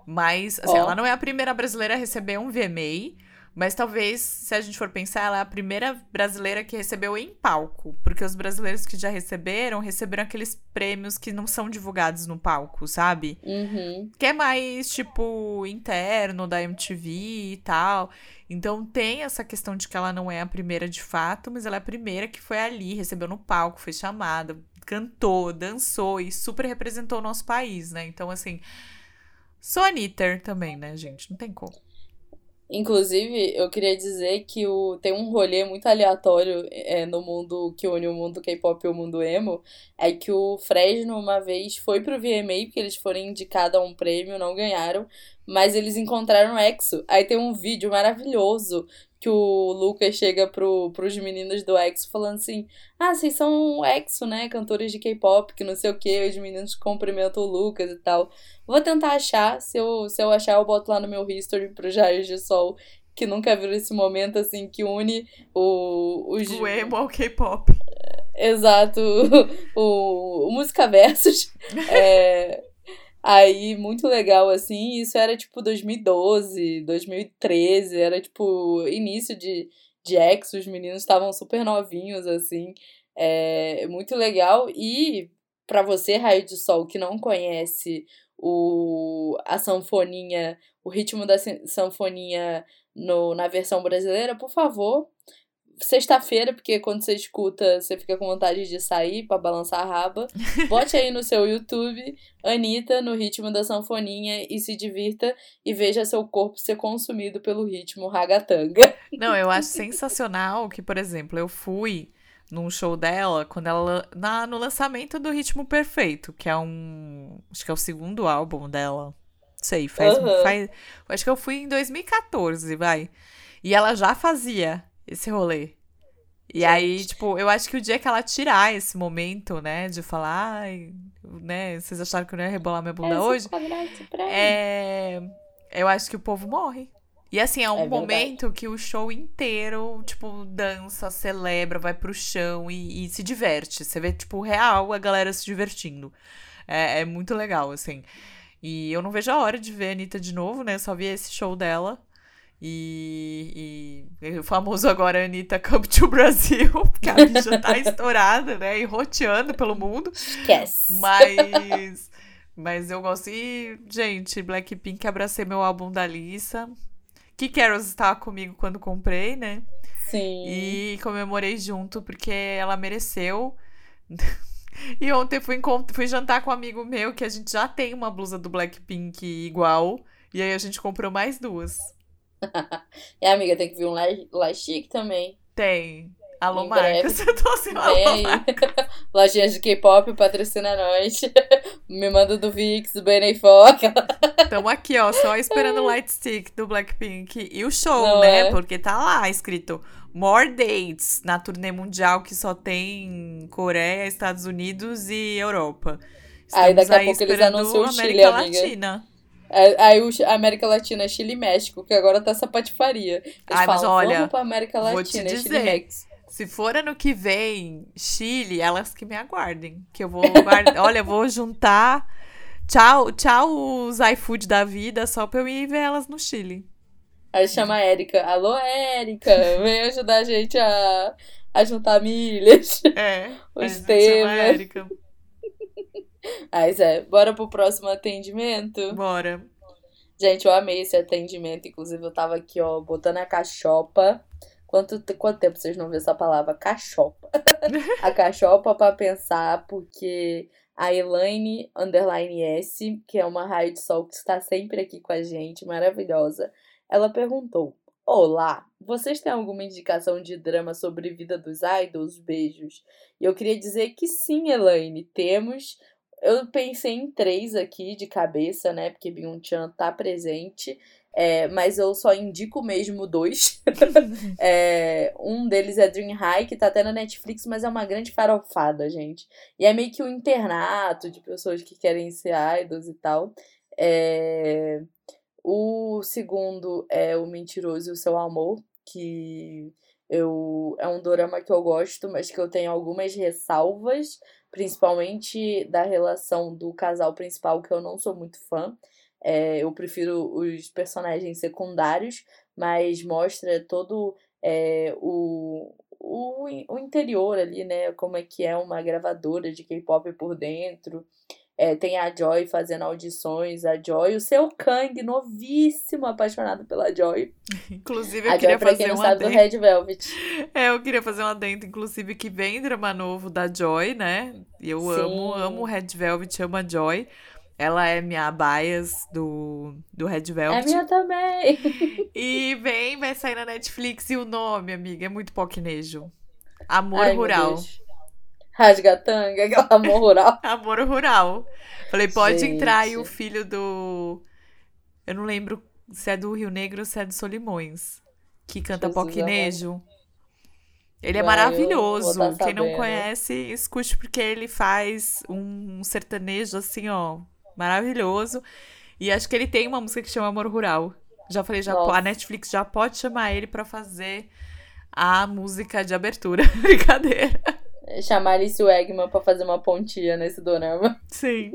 Mas, assim, oh. ela não é a primeira brasileira a receber um VMA. Mas talvez, se a gente for pensar, ela é a primeira brasileira que recebeu em palco. Porque os brasileiros que já receberam, receberam aqueles prêmios que não são divulgados no palco, sabe? Uhum. Que é mais, tipo, interno da MTV e tal. Então tem essa questão de que ela não é a primeira de fato, mas ela é a primeira que foi ali, recebeu no palco, foi chamada, cantou, dançou e super representou o nosso país, né? Então, assim. Sou Anitta também, né, gente? Não tem como. Inclusive, eu queria dizer que o, tem um rolê muito aleatório é, no mundo que une o mundo K-pop e o mundo emo. É que o Fresno, uma vez, foi pro VMA, porque eles foram indicados a um prêmio, não ganharam. mas eles encontraram EXO. Aí tem um vídeo maravilhoso que o Lucas chega pro, pros meninos do EXO falando assim: Ah, vocês são EXO, né? Cantores de K-pop, que não sei o que. Os meninos cumprimentam o Lucas e tal. Vou tentar achar. Se eu, se eu achar, eu boto lá no meu history pro Jaios de Sol. Que nunca viram esse momento assim que une o. Os... O emo ao K-pop. Exato. (laughs) O, o Música Versus. (laughs) é. Aí, muito legal, assim, isso era tipo 2012, 2013, era tipo início de, de ex, os meninos estavam super novinhos, assim, é muito legal. E para você, Raio de Sol, que não conhece o, a sanfoninha, o ritmo da sanfoninha no, na versão brasileira, por favor, sexta-feira, porque quando você escuta, você fica com vontade de sair para balançar a raba. (laughs) Bote aí no seu YouTube, Anitta, no ritmo da sanfoninha e se divirta e veja seu corpo ser consumido pelo ritmo ragatanga. Não, eu acho sensacional que, por exemplo, eu fui num show dela quando ela na no lançamento do Ritmo Perfeito, que é um, acho que é o segundo álbum dela. Sei, faz, uhum. faz acho que eu fui em 2014, vai. E ela já fazia esse rolê. E Gente. aí, tipo, eu acho que o dia que ela tirar esse momento, né, de falar, ai, né, vocês acharam que eu não ia rebolar minha bunda hoje? É, eu acho que o povo morre. E assim, é um é momento que o show inteiro, tipo, dança, celebra, vai pro chão e, e se diverte. Você vê, tipo, real a galera se divertindo. É, é, muito legal, assim. E eu não vejo a hora de ver a Anitta de novo, né? Só vi esse show dela. E, e, o famoso agora Anitta Come to (laughs) Brasil, porque a bicha tá (laughs) estourada, né? E roteando pelo mundo. Esquece. Mas, mas eu gosto. E, gente, Blackpink abracei meu álbum da Lisa. Que Carols estava comigo quando comprei, né? Sim. E comemorei junto, porque ela mereceu. (laughs) E ontem fui, fui jantar com um amigo meu que a gente já tem uma blusa do Blackpink igual. E aí a gente comprou mais duas. (laughs) é, amiga, tem que vir um lá, chique também. Tem. Alô, marcas. (laughs) Eu tô assim, alô, (laughs) Lojinhas de K-pop, patrocina nós. Me manda do VIX, do Benefoca. Tamo aqui, ó, só esperando o Light Stick do Blackpink. E o show, Não né? É? Porque tá lá escrito More Dates na turnê mundial que só tem Coreia, Estados Unidos e Europa. Estamos aí daqui a pouco eles anunciam o Chile, América amiga. É, aí a América Latina, Chile e México, que agora tá essa patifaria. Eles Ai, falam, mas olha, vamos pra América Latina, vou te dizer, Chile Rex. Se for ano que vem, Chile, elas que me aguardem. Que eu vou (laughs) olha, eu vou juntar. Tchau, tchau os iFood da vida, só pra eu ir ver elas no Chile. Aí chama a Érica. Alô, Érica, vem ajudar a gente a, a juntar milhas. É. (laughs) Os temas. Mas é, bora pro próximo atendimento? Bora. Gente, eu amei esse atendimento. Inclusive, eu tava aqui, ó, botando a cachopa. Quanto, quanto tempo vocês não viram essa palavra? Cachopa. (laughs) a cachopa pra pensar, porque a Elaine Underline S, que é uma raio de sol que está sempre aqui com a gente, maravilhosa, ela perguntou: Olá, vocês têm alguma indicação de drama sobre vida dos idols? Beijos. E eu queria dizer que sim, Elaine, temos eu pensei em três aqui de cabeça, né? Porque Byung-chan tá presente. É, mas eu só indico mesmo dois. (laughs) é, um deles é Dream High, que tá até na Netflix, mas é uma grande farofada, gente. E é meio que um internato de pessoas que querem ser idols e tal. É, o segundo é O Mentiroso e o Seu Amor, que eu, é um dorama que eu gosto, mas que eu tenho algumas ressalvas, principalmente da relação do casal principal, que eu não sou muito fã. É, eu prefiro os personagens secundários, mas mostra todo é, o, o, o interior ali, né? Como é que é uma gravadora de K-pop por dentro. É, tem a Joy fazendo audições, a Joy, o seu Kang, novíssimo, apaixonado pela Joy. (laughs) Inclusive, eu a queria Joy, fazer um adendo. do Red Velvet. (laughs) É, eu queria fazer um adendo, inclusive, que vem drama novo da Joy, né? Eu Sim. amo, amo o Red Velvet, amo a Joy. Ela é minha bias do, do Red Velvet. É minha também. (laughs) E vem, vai sair na Netflix. E o nome, amiga, é muito poquinejo. Amor Ai, Rural. Rasgatanga, (laughs) aquele amor rural. amor rural. Falei, pode Gente. entrar aí o filho do. Eu não lembro se é do Rio Negro ou se é do Solimões. Que canta Jesus Poquinejo. Ele é maravilhoso. Tá Quem não conhece, escute, porque ele faz um sertanejo assim, ó, maravilhoso. E acho que ele tem uma música que chama Amor Rural. Já falei, já, a Netflix já pode chamar ele para fazer a música de abertura. (laughs) Brincadeira. Chamar Alice Wegman pra fazer uma pontinha nesse dorama. Sim.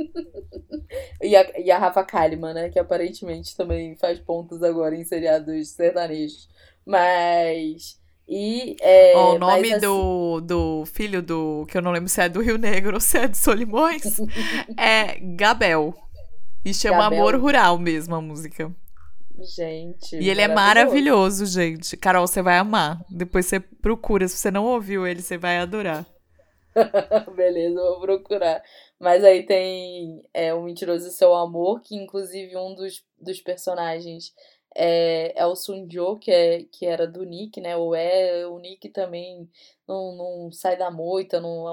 (laughs) e, a, e a Rafa Kalimann, né? Que aparentemente também faz pontos agora em seriados sertanejos. Mas. E. É, oh, o nome assim... do, do filho do. Que eu não lembro se é do Rio Negro ou se é de Solimões. (laughs) é Gabel. E chama Gabel. Amor Rural mesmo a música. Gente. E ele é maravilhoso, gente. Carol, você vai amar. Depois você procura. Se você não ouviu ele, você vai adorar. (laughs) Beleza, vou procurar. Mas aí tem é, o Mentiroso Seu Amor, que inclusive um dos, dos personagens é, é o Sunjo, que, é, que era do Nick, né? Ou é, o Nick também não, não sai da moita, não,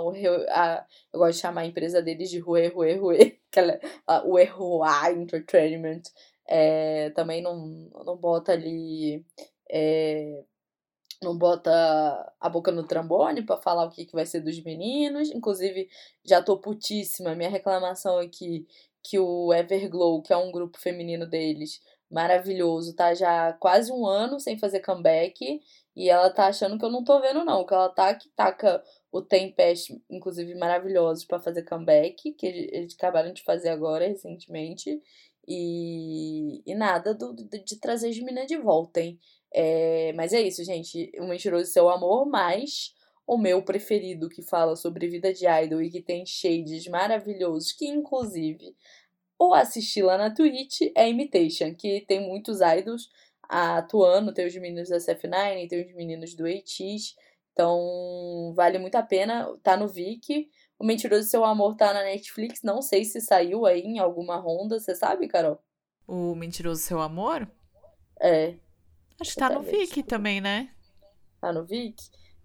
a, eu gosto de chamar a empresa deles de Rue, Rue, Rue, aquela, a, o Erroa Entertainment, é, também não, não bota ali... É, não bota a boca no trambone para falar o que, que vai ser dos meninos. Inclusive, já tô putíssima. Minha reclamação aqui que o Everglow, que é um grupo feminino deles, maravilhoso, tá já quase um ano sem fazer comeback. E ela tá achando que eu não tô vendo, não. Que ela tá que taca o Tempest, inclusive, maravilhosos para fazer comeback, que eles acabaram de fazer agora, recentemente. E, e nada do, de, de trazer as meninas de volta, hein? É, mas é isso, gente. O Mentiroso Seu Amor, mas o meu preferido, que fala sobre vida de idol e que tem shades maravilhosos, que inclusive ou assisti lá na Twitch, é Imitation, que tem muitos idols atuando, tem os meninos da SF9, tem os meninos do ATX, então vale muito a pena, tá no Viki. O Mentiroso Seu Amor tá na Netflix, não sei se saiu aí em alguma ronda, você sabe, Carol? O Mentiroso Seu Amor? É. Acho que tá no Vic também, né? Tá no Vic?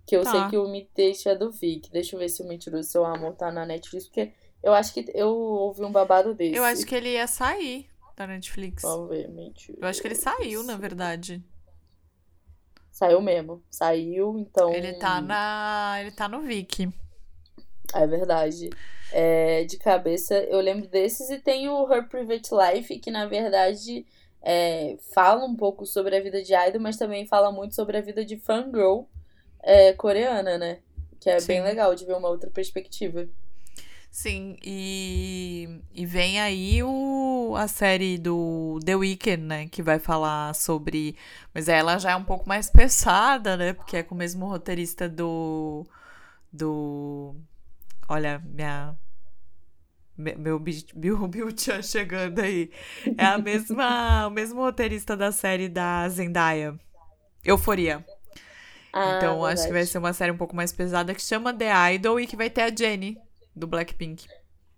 Que eu tá. sei que o Me Deixa é do Vic. Deixa eu ver se o Mentiroso Seu Amor tá na Netflix, porque eu acho que eu ouvi um babado desse. Eu acho que ele ia sair da Netflix. Vamos ver, mentira. Eu acho que ele saiu, na verdade. Saiu mesmo. Saiu, então. Ele tá na. Ele tá no Vic. É verdade. É, de cabeça, eu lembro desses e tem o Her Private Life, que na verdade é, fala um pouco sobre a vida de idol, mas também fala muito sobre a vida de fangirl é, coreana, né? Que é Sim. bem legal de ver uma outra perspectiva. Sim, e, e vem aí o, a série do The Weeknd, né? Que vai falar sobre. Mas ela já é um pouco mais pesada, né? Porque é com o mesmo roteirista do. Do. Olha, minha meu Bill, Bill Chan chegando aí. É a mesma, o mesmo roteirista da série da Zendaya. Euforia. Ah, então verdade. acho que vai ser uma série um pouco mais pesada que chama The Idol e que vai ter a Jenny do Blackpink.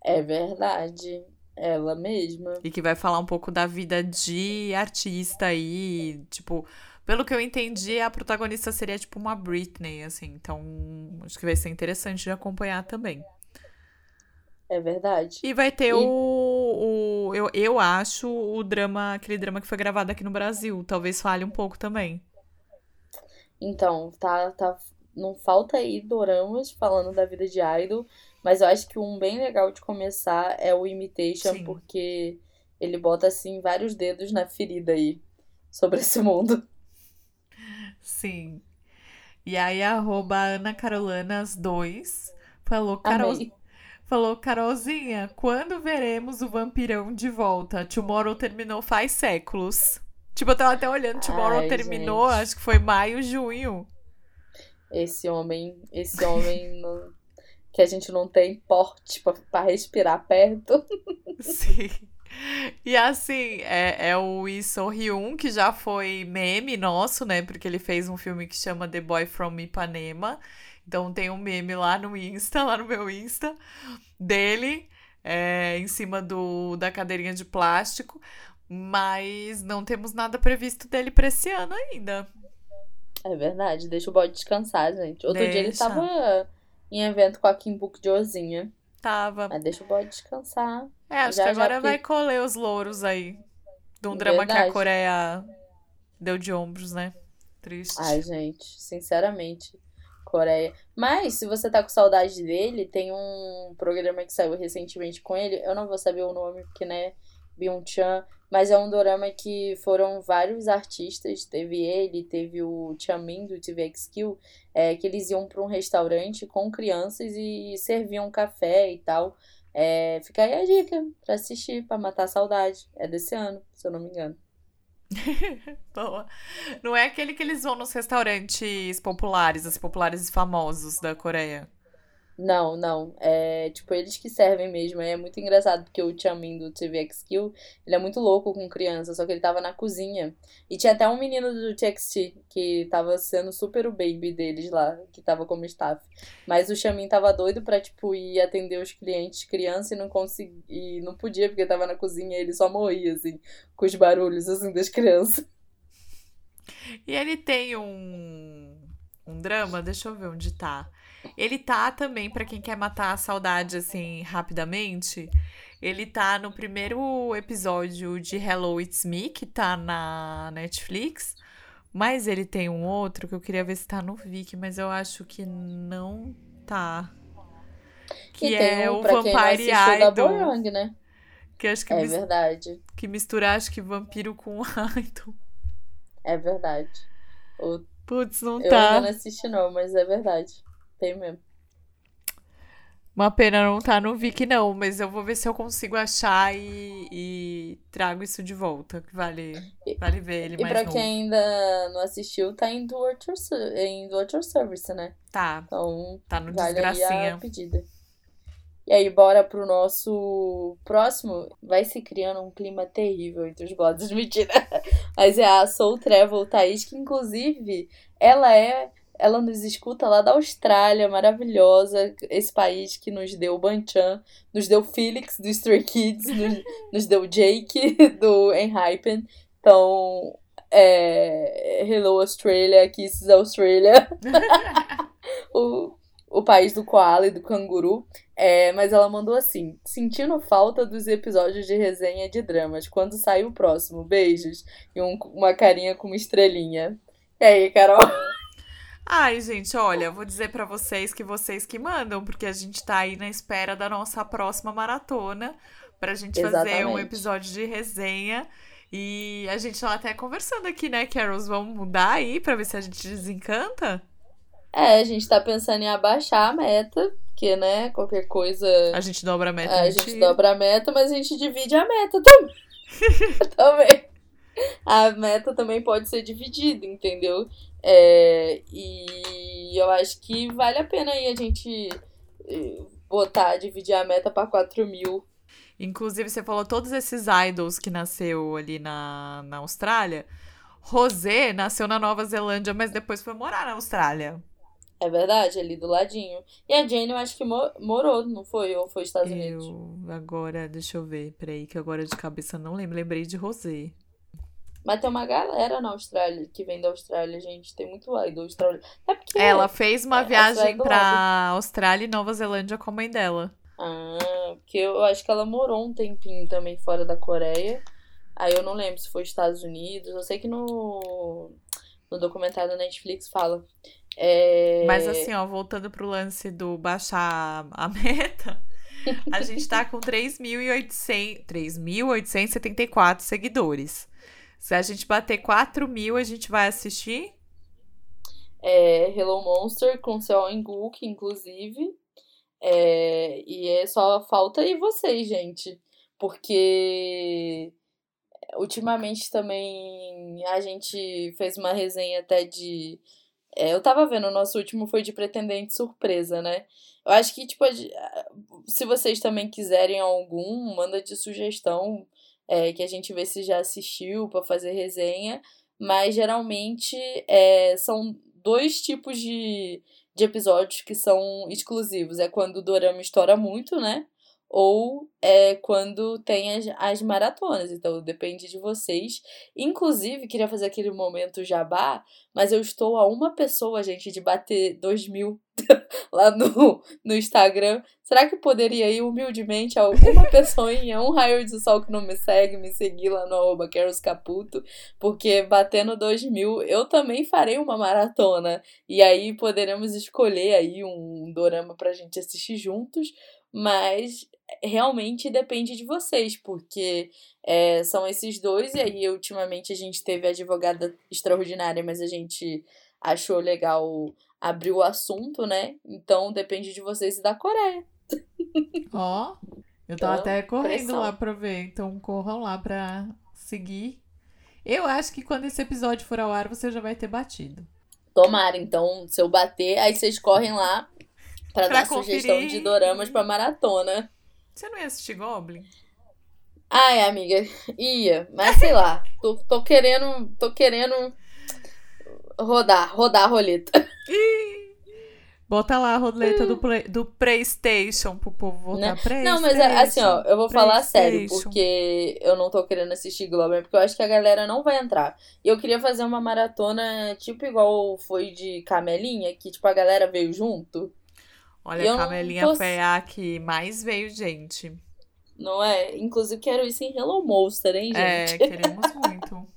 É verdade. Ela mesma. E que vai falar um pouco da vida de artista aí, tipo, pelo que eu entendi, a protagonista seria tipo uma Britney, assim. Então, acho que vai ser interessante de acompanhar também. É verdade. E vai ter e... o, o eu, eu acho, o drama, aquele drama que foi gravado aqui no Brasil. Talvez fale um pouco também. Então, tá, tá. Não falta aí doramas falando da vida de idol. Mas eu acho que um bem legal de começar é o Imitation, Sim. porque ele bota, assim, vários dedos na ferida aí sobre esse mundo. Sim. E aí, arroba Ana Carolanas 2 falou, Carol, Amei. Falou, Carolzinha, quando veremos o vampirão de volta? Tomorrow terminou faz séculos. Tipo, eu tava até olhando, Tomorrow Ai, terminou, gente. acho que foi maio, junho. Esse homem, esse homem (laughs) não, que a gente não tem porte para respirar perto. (laughs) Sim. E assim, é, é o Lee Hyun, que já foi meme nosso, né? Porque ele fez um filme que chama The Boy from Ipanema. Então tem um meme lá no Insta, lá no meu Insta, dele, é, em cima do, da cadeirinha de plástico. Mas não temos nada previsto dele para esse ano ainda. É verdade, deixa o bode descansar, gente. Outro deixa. dia ele tava em evento com a Kim Book de Ozinha. Tava. Mas deixa o bode descansar. É, acho já, que agora vai colher os louros aí de um drama Verdade. que a Coreia deu de ombros, né? Triste. Ai, gente, sinceramente. Coreia. Mas, se você tá com saudade dele, tem um programa que saiu recentemente com ele. Eu não vou saber o nome, porque, né, Byung-chan. Mas é um drama que foram vários artistas. Teve ele, teve o Chamin do TV Kill, é, que eles iam para um restaurante com crianças e serviam café e tal. É, fica aí a dica pra assistir, pra matar a saudade. É desse ano, se eu não me engano. (laughs) Boa. Não é aquele que eles vão nos restaurantes populares, os populares e famosos da Coreia. Não, não. É tipo eles que servem mesmo. É muito engraçado porque o Chamin do TVX Kill, ele é muito louco com criança, só que ele tava na cozinha. E tinha até um menino do TXT que tava sendo super o baby deles lá, que tava como staff. Mas o Chamin tava doido pra, tipo, ir atender os clientes criança e não conseguia. E não podia porque tava na cozinha e ele só morria, assim, com os barulhos, assim, das crianças. E ele tem um. Um drama, deixa eu ver onde tá. Ele tá também, para quem quer matar a saudade assim rapidamente, ele tá no primeiro episódio de Hello It's Me, que tá na Netflix. Mas ele tem um outro que eu queria ver se tá no Viki, mas eu acho que não tá. Que é um, o Vampire Idol. Borong, né? Que acho que é verdade. Que mistura acho que vampiro com (laughs) idol. É verdade. O... Putz, não eu tá. Eu não assisti não, mas é verdade. Tem mesmo. Uma pena não estar tá no Viki, não, mas eu vou ver se eu consigo achar e, e trago isso de volta. Que vale, vale ver ele e mais E pra novo. quem ainda não assistiu, tá em Do What em Do What Service, né? Tá. Então, tá no vale Desgracinha. pedida. E aí, bora pro nosso próximo. Vai se criando um clima terrível entre os gods, (laughs) mentira. Mas é a Soul Travel Thaís, que inclusive ela é ela nos escuta lá da Austrália, maravilhosa. Esse país que nos deu Banchan, nos deu Felix do Stray Kids, nos, (laughs) nos deu Jake (laughs) do Enhypen. Então, é, Hello Australia, Kisses Australia. (laughs) o, o país do koala e do canguru. É, mas ela mandou assim: sentindo falta dos episódios de resenha de dramas. Quando sai o próximo? Beijos. E um, uma carinha com uma estrelinha. E aí, Carol? Ai, gente, olha, vou dizer para vocês que vocês que mandam, porque a gente tá aí na espera da nossa próxima maratona pra gente Exatamente. fazer um episódio de resenha. E a gente tá até conversando aqui, né, Carols? Vamos mudar aí pra ver se a gente desencanta? É, a gente tá pensando em abaixar a meta, porque, né, qualquer coisa. A gente dobra a meta. É, a gente dobra a meta, mas a gente divide a meta também. (laughs) também. (laughs) A meta também pode ser dividida, entendeu? É, e eu acho que vale a pena aí a gente eh, botar, dividir a meta para 4 mil. Inclusive, você falou todos esses idols que nasceu ali na, na Austrália. Rosé nasceu na Nova Zelândia, mas depois foi morar na Austrália. É verdade, ali do ladinho. E a Jane, eu acho que morou, não foi? Ou foi Estados eu, Unidos? Agora, deixa eu ver. Peraí, que agora de cabeça não lembro. Lembrei de Rosé. Mas tem uma galera na Austrália que vem da Austrália, gente. Tem muito idol australiano. É porque. Ela fez uma é, viagem pra Austrália e Nova Zelândia com a mãe dela. Ah, porque eu acho que ela morou um tempinho também fora da Coreia. Aí eu não lembro se foi Estados Unidos. Eu sei que no, no documentário da Netflix fala. É... Mas assim, ó, voltando pro lance do baixar a meta, a gente tá com 3.874 seguidores. Se a gente bater 4 mil, a gente vai assistir? É Hello Monster com seu Enguk, inclusive. É, e é só falta aí vocês, gente. Porque ultimamente também a gente fez uma resenha até de. É, eu tava vendo, o nosso último foi de pretendente surpresa, né? Eu acho que, tipo, se vocês também quiserem algum, manda de sugestão é, que a gente vê se já assistiu para fazer resenha, mas geralmente é, são dois tipos de, de episódios que são exclusivos. É quando o dorama estoura muito, né? Ou é quando tem as, as maratonas. Então depende de vocês. Inclusive, queria fazer aquele momento jabá, mas eu estou a uma pessoa, gente, de bater dois mil (laughs) lá no, no Instagram. Será que poderia ir humildemente alguma (laughs) pessoinha, um raio de sol que não me segue, me seguir lá no arroba Caputo? Porque batendo 2 mil, eu também farei uma maratona. E aí poderemos escolher aí um dorama pra gente assistir juntos. Mas realmente depende de vocês, porque é, são esses dois, e aí ultimamente a gente teve a advogada extraordinária, mas a gente achou legal abrir o assunto, né? Então depende de vocês e da Coreia. (laughs) Ó, oh, eu tava então, até correndo pressão. lá pra ver, então corram lá pra seguir. Eu acho que quando esse episódio for ao ar, você já vai ter batido. Tomara, então, se eu bater, aí vocês correm lá pra, pra dar conferir. sugestão de doramas pra maratona. Você não ia assistir Goblin? Ai, amiga, ia, mas sei lá. Tô, tô querendo. Tô querendo rodar, rodar a roleta. Bota lá a roleta do, play, do PlayStation pro povo votar né? Não, mas assim, ó, eu vou falar sério, porque eu não tô querendo assistir Globo, porque eu acho que a galera não vai entrar. E eu queria fazer uma maratona, tipo, igual foi de Camelinha, que, tipo, a galera veio junto. Olha, a Camelinha tô... foi a que mais veio gente. Não é? Inclusive, quero isso em Hello Monster, hein, é, gente? É, queremos muito. (laughs)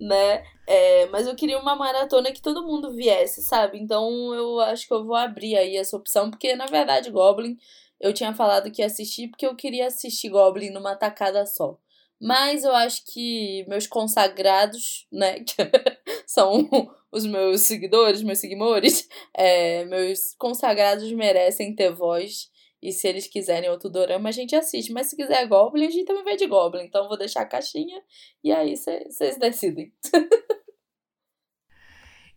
né? É, mas eu queria uma maratona que todo mundo viesse, sabe? Então eu acho que eu vou abrir aí essa opção, porque na verdade, Goblin, eu tinha falado que ia assistir porque eu queria assistir Goblin numa tacada só. Mas eu acho que meus consagrados, né? (laughs) são os meus seguidores, meus seguidores, é, meus consagrados merecem ter voz. E se eles quiserem outro dorama, a gente assiste. Mas se quiser Goblin, a gente também vai de Goblin. Então vou deixar a caixinha e aí vocês decidem.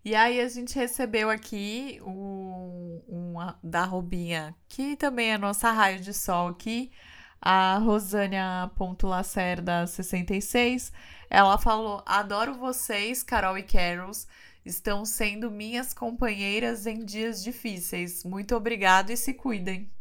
e aí a gente recebeu aqui um, um da Robinha, que também é nossa raio de sol aqui, a Rosânia.lacerda66. Ela falou: Adoro vocês, Carol e Carols estão sendo minhas companheiras em dias difíceis. Muito obrigado e se cuidem.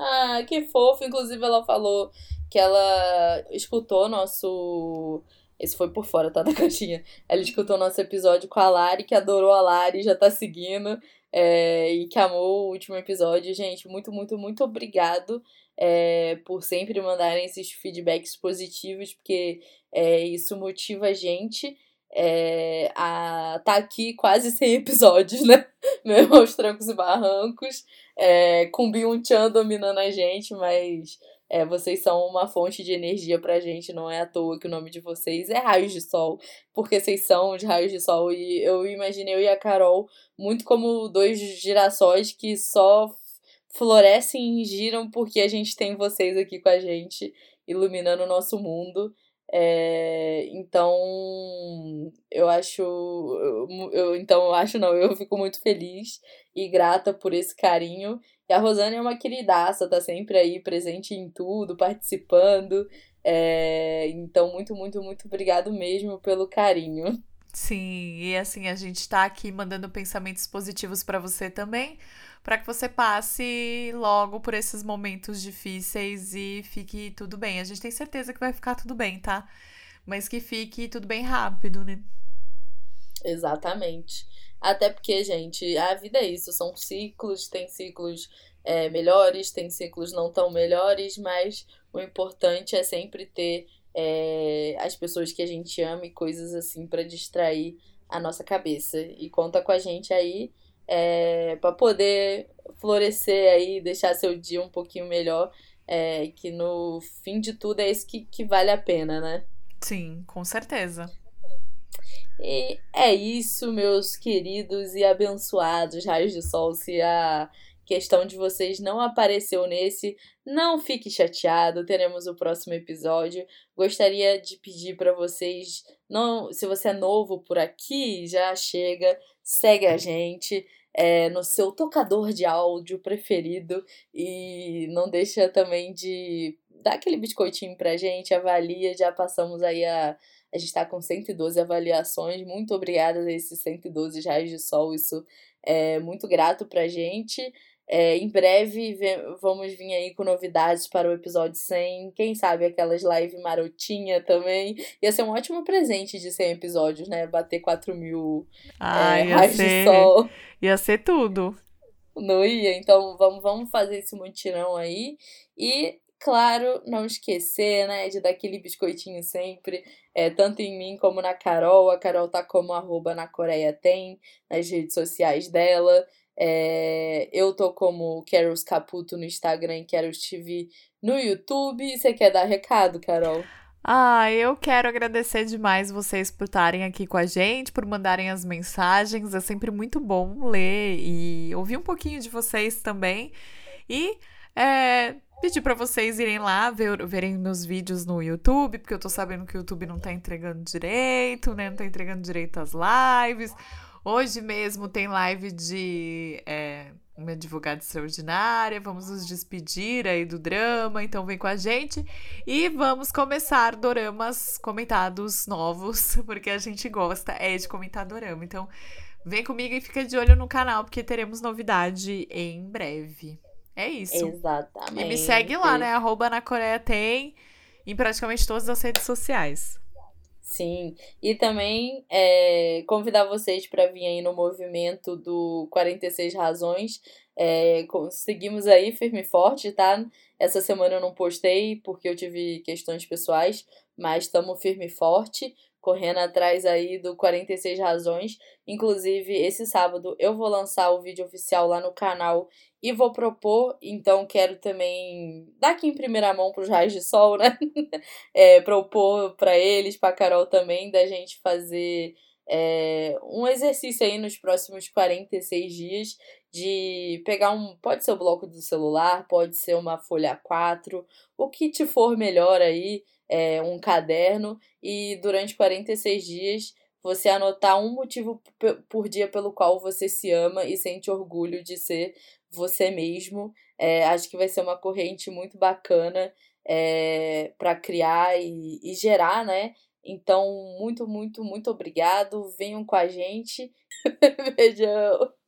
Ah, que fofo. Inclusive, ela falou que ela escutou nosso. Esse foi por fora, tá? (laughs) Da caixinha. Ela escutou nosso episódio com a Lari, que adorou a Lari, já tá seguindo. É, e que amou o último episódio. Gente, muito, muito, muito obrigado é, por sempre mandarem esses feedbacks positivos, porque é, isso motiva a gente é, a tá aqui quase 100 (laughs) episódios, né? Mesmo aos (laughs) trancos e barrancos, é, com Byung-chan dominando a gente, mas é, vocês são uma fonte de energia pra gente, não é à toa que o nome de vocês é Raios de Sol, porque vocês são de Raios de Sol, e eu imaginei eu e a Carol muito como dois girassóis que só florescem e giram porque a gente tem vocês aqui com a gente, iluminando o nosso mundo. É, então, eu acho. Eu, eu, então, eu acho não, eu fico muito feliz e grata por esse carinho. E a Rosane é uma queridaça, tá sempre aí presente em tudo, participando. É, então, muito, muito, muito obrigado mesmo pelo carinho. Sim, e assim, a gente tá aqui mandando pensamentos positivos para você também para que você passe logo por esses momentos difíceis e fique tudo bem. A gente tem certeza que vai ficar tudo bem, tá? Mas que fique tudo bem rápido, né? Exatamente. Até porque, gente, a vida é isso, são ciclos, tem ciclos é, melhores, tem ciclos não tão melhores, mas o importante é sempre ter é, as pessoas que a gente ama e coisas assim para distrair a nossa cabeça. E conta com a gente aí é, para poder florescer aí, deixar seu dia um pouquinho melhor, é, que no fim de tudo é isso que, que vale a pena, né? Sim, com certeza. E é isso, meus queridos e abençoados raios de sol. Se a questão de vocês não apareceu nesse, não fique chateado. Teremos o próximo episódio. Gostaria de pedir para vocês, não, se você é novo por aqui, já chega, segue a gente é, no seu tocador de áudio preferido e não deixa também de dar aquele biscoitinho pra gente, avalia, já passamos aí a. A gente tá com 112 avaliações, muito obrigada a esses 112 raios de sol, isso é muito grato pra gente. É, em breve vamos vir aí com novidades para o episódio 100. Quem sabe aquelas live marotinha também. Ia ser um ótimo presente de 100 episódios, né? Bater 4 mil ah, é, raios ser, de sol. Ia ser tudo. Não ia? Então vamos, vamos fazer esse mutirão aí. E, claro, não esquecer, né, de dar aquele biscoitinho sempre, é, tanto em mim como na Carol. A Carol tá como arroba na Coreia Tem, nas redes sociais dela. É, eu tô como Carols Caputo no Instagram e Carols TV no YouTube. Você quer dar recado, Carol? Ah, eu quero agradecer demais vocês por estarem aqui com a gente, por mandarem as mensagens. É sempre muito bom ler e ouvir um pouquinho de vocês também. E é, pedir para vocês irem lá, ver, verem meus vídeos no YouTube, porque eu tô sabendo que o YouTube não tá entregando direito, né? Não tá entregando direito as lives. Hoje mesmo tem live de. É, uma advogada extraordinária. Vamos nos despedir aí do drama, então vem com a gente e vamos começar doramas comentados novos, (laughs) porque a gente gosta é de comentar dorama. Então, vem comigo e fica de olho no canal, porque teremos novidade em breve. É isso. Exatamente. E me segue lá, né? Arroba na Coreia tem em praticamente todas as redes sociais. Sim, e também é, convidar vocês para vir aí no movimento do 46 Razões. É, conseguimos aí firme e forte, tá? Essa semana eu não postei porque eu tive questões pessoais, mas estamos firme e forte correndo atrás aí do 46 Razões. Inclusive, esse sábado eu vou lançar o vídeo oficial lá no canal e vou propor, então quero também dar aqui em primeira mão para os raios de sol, né? (laughs) é, propor para eles, para Carol também, da gente fazer é, um exercício aí nos próximos 46 dias de pegar um. Pode ser o bloco do celular, pode ser uma folha A4, o que te for melhor aí é, um caderno e durante 46 dias você anotar um motivo por dia pelo qual você se ama e sente orgulho de ser você mesmo. É, acho que vai ser uma corrente muito bacana é, para criar e, e gerar, né? Então, muito, muito, muito obrigado. Venham com a gente. (laughs) Beijão.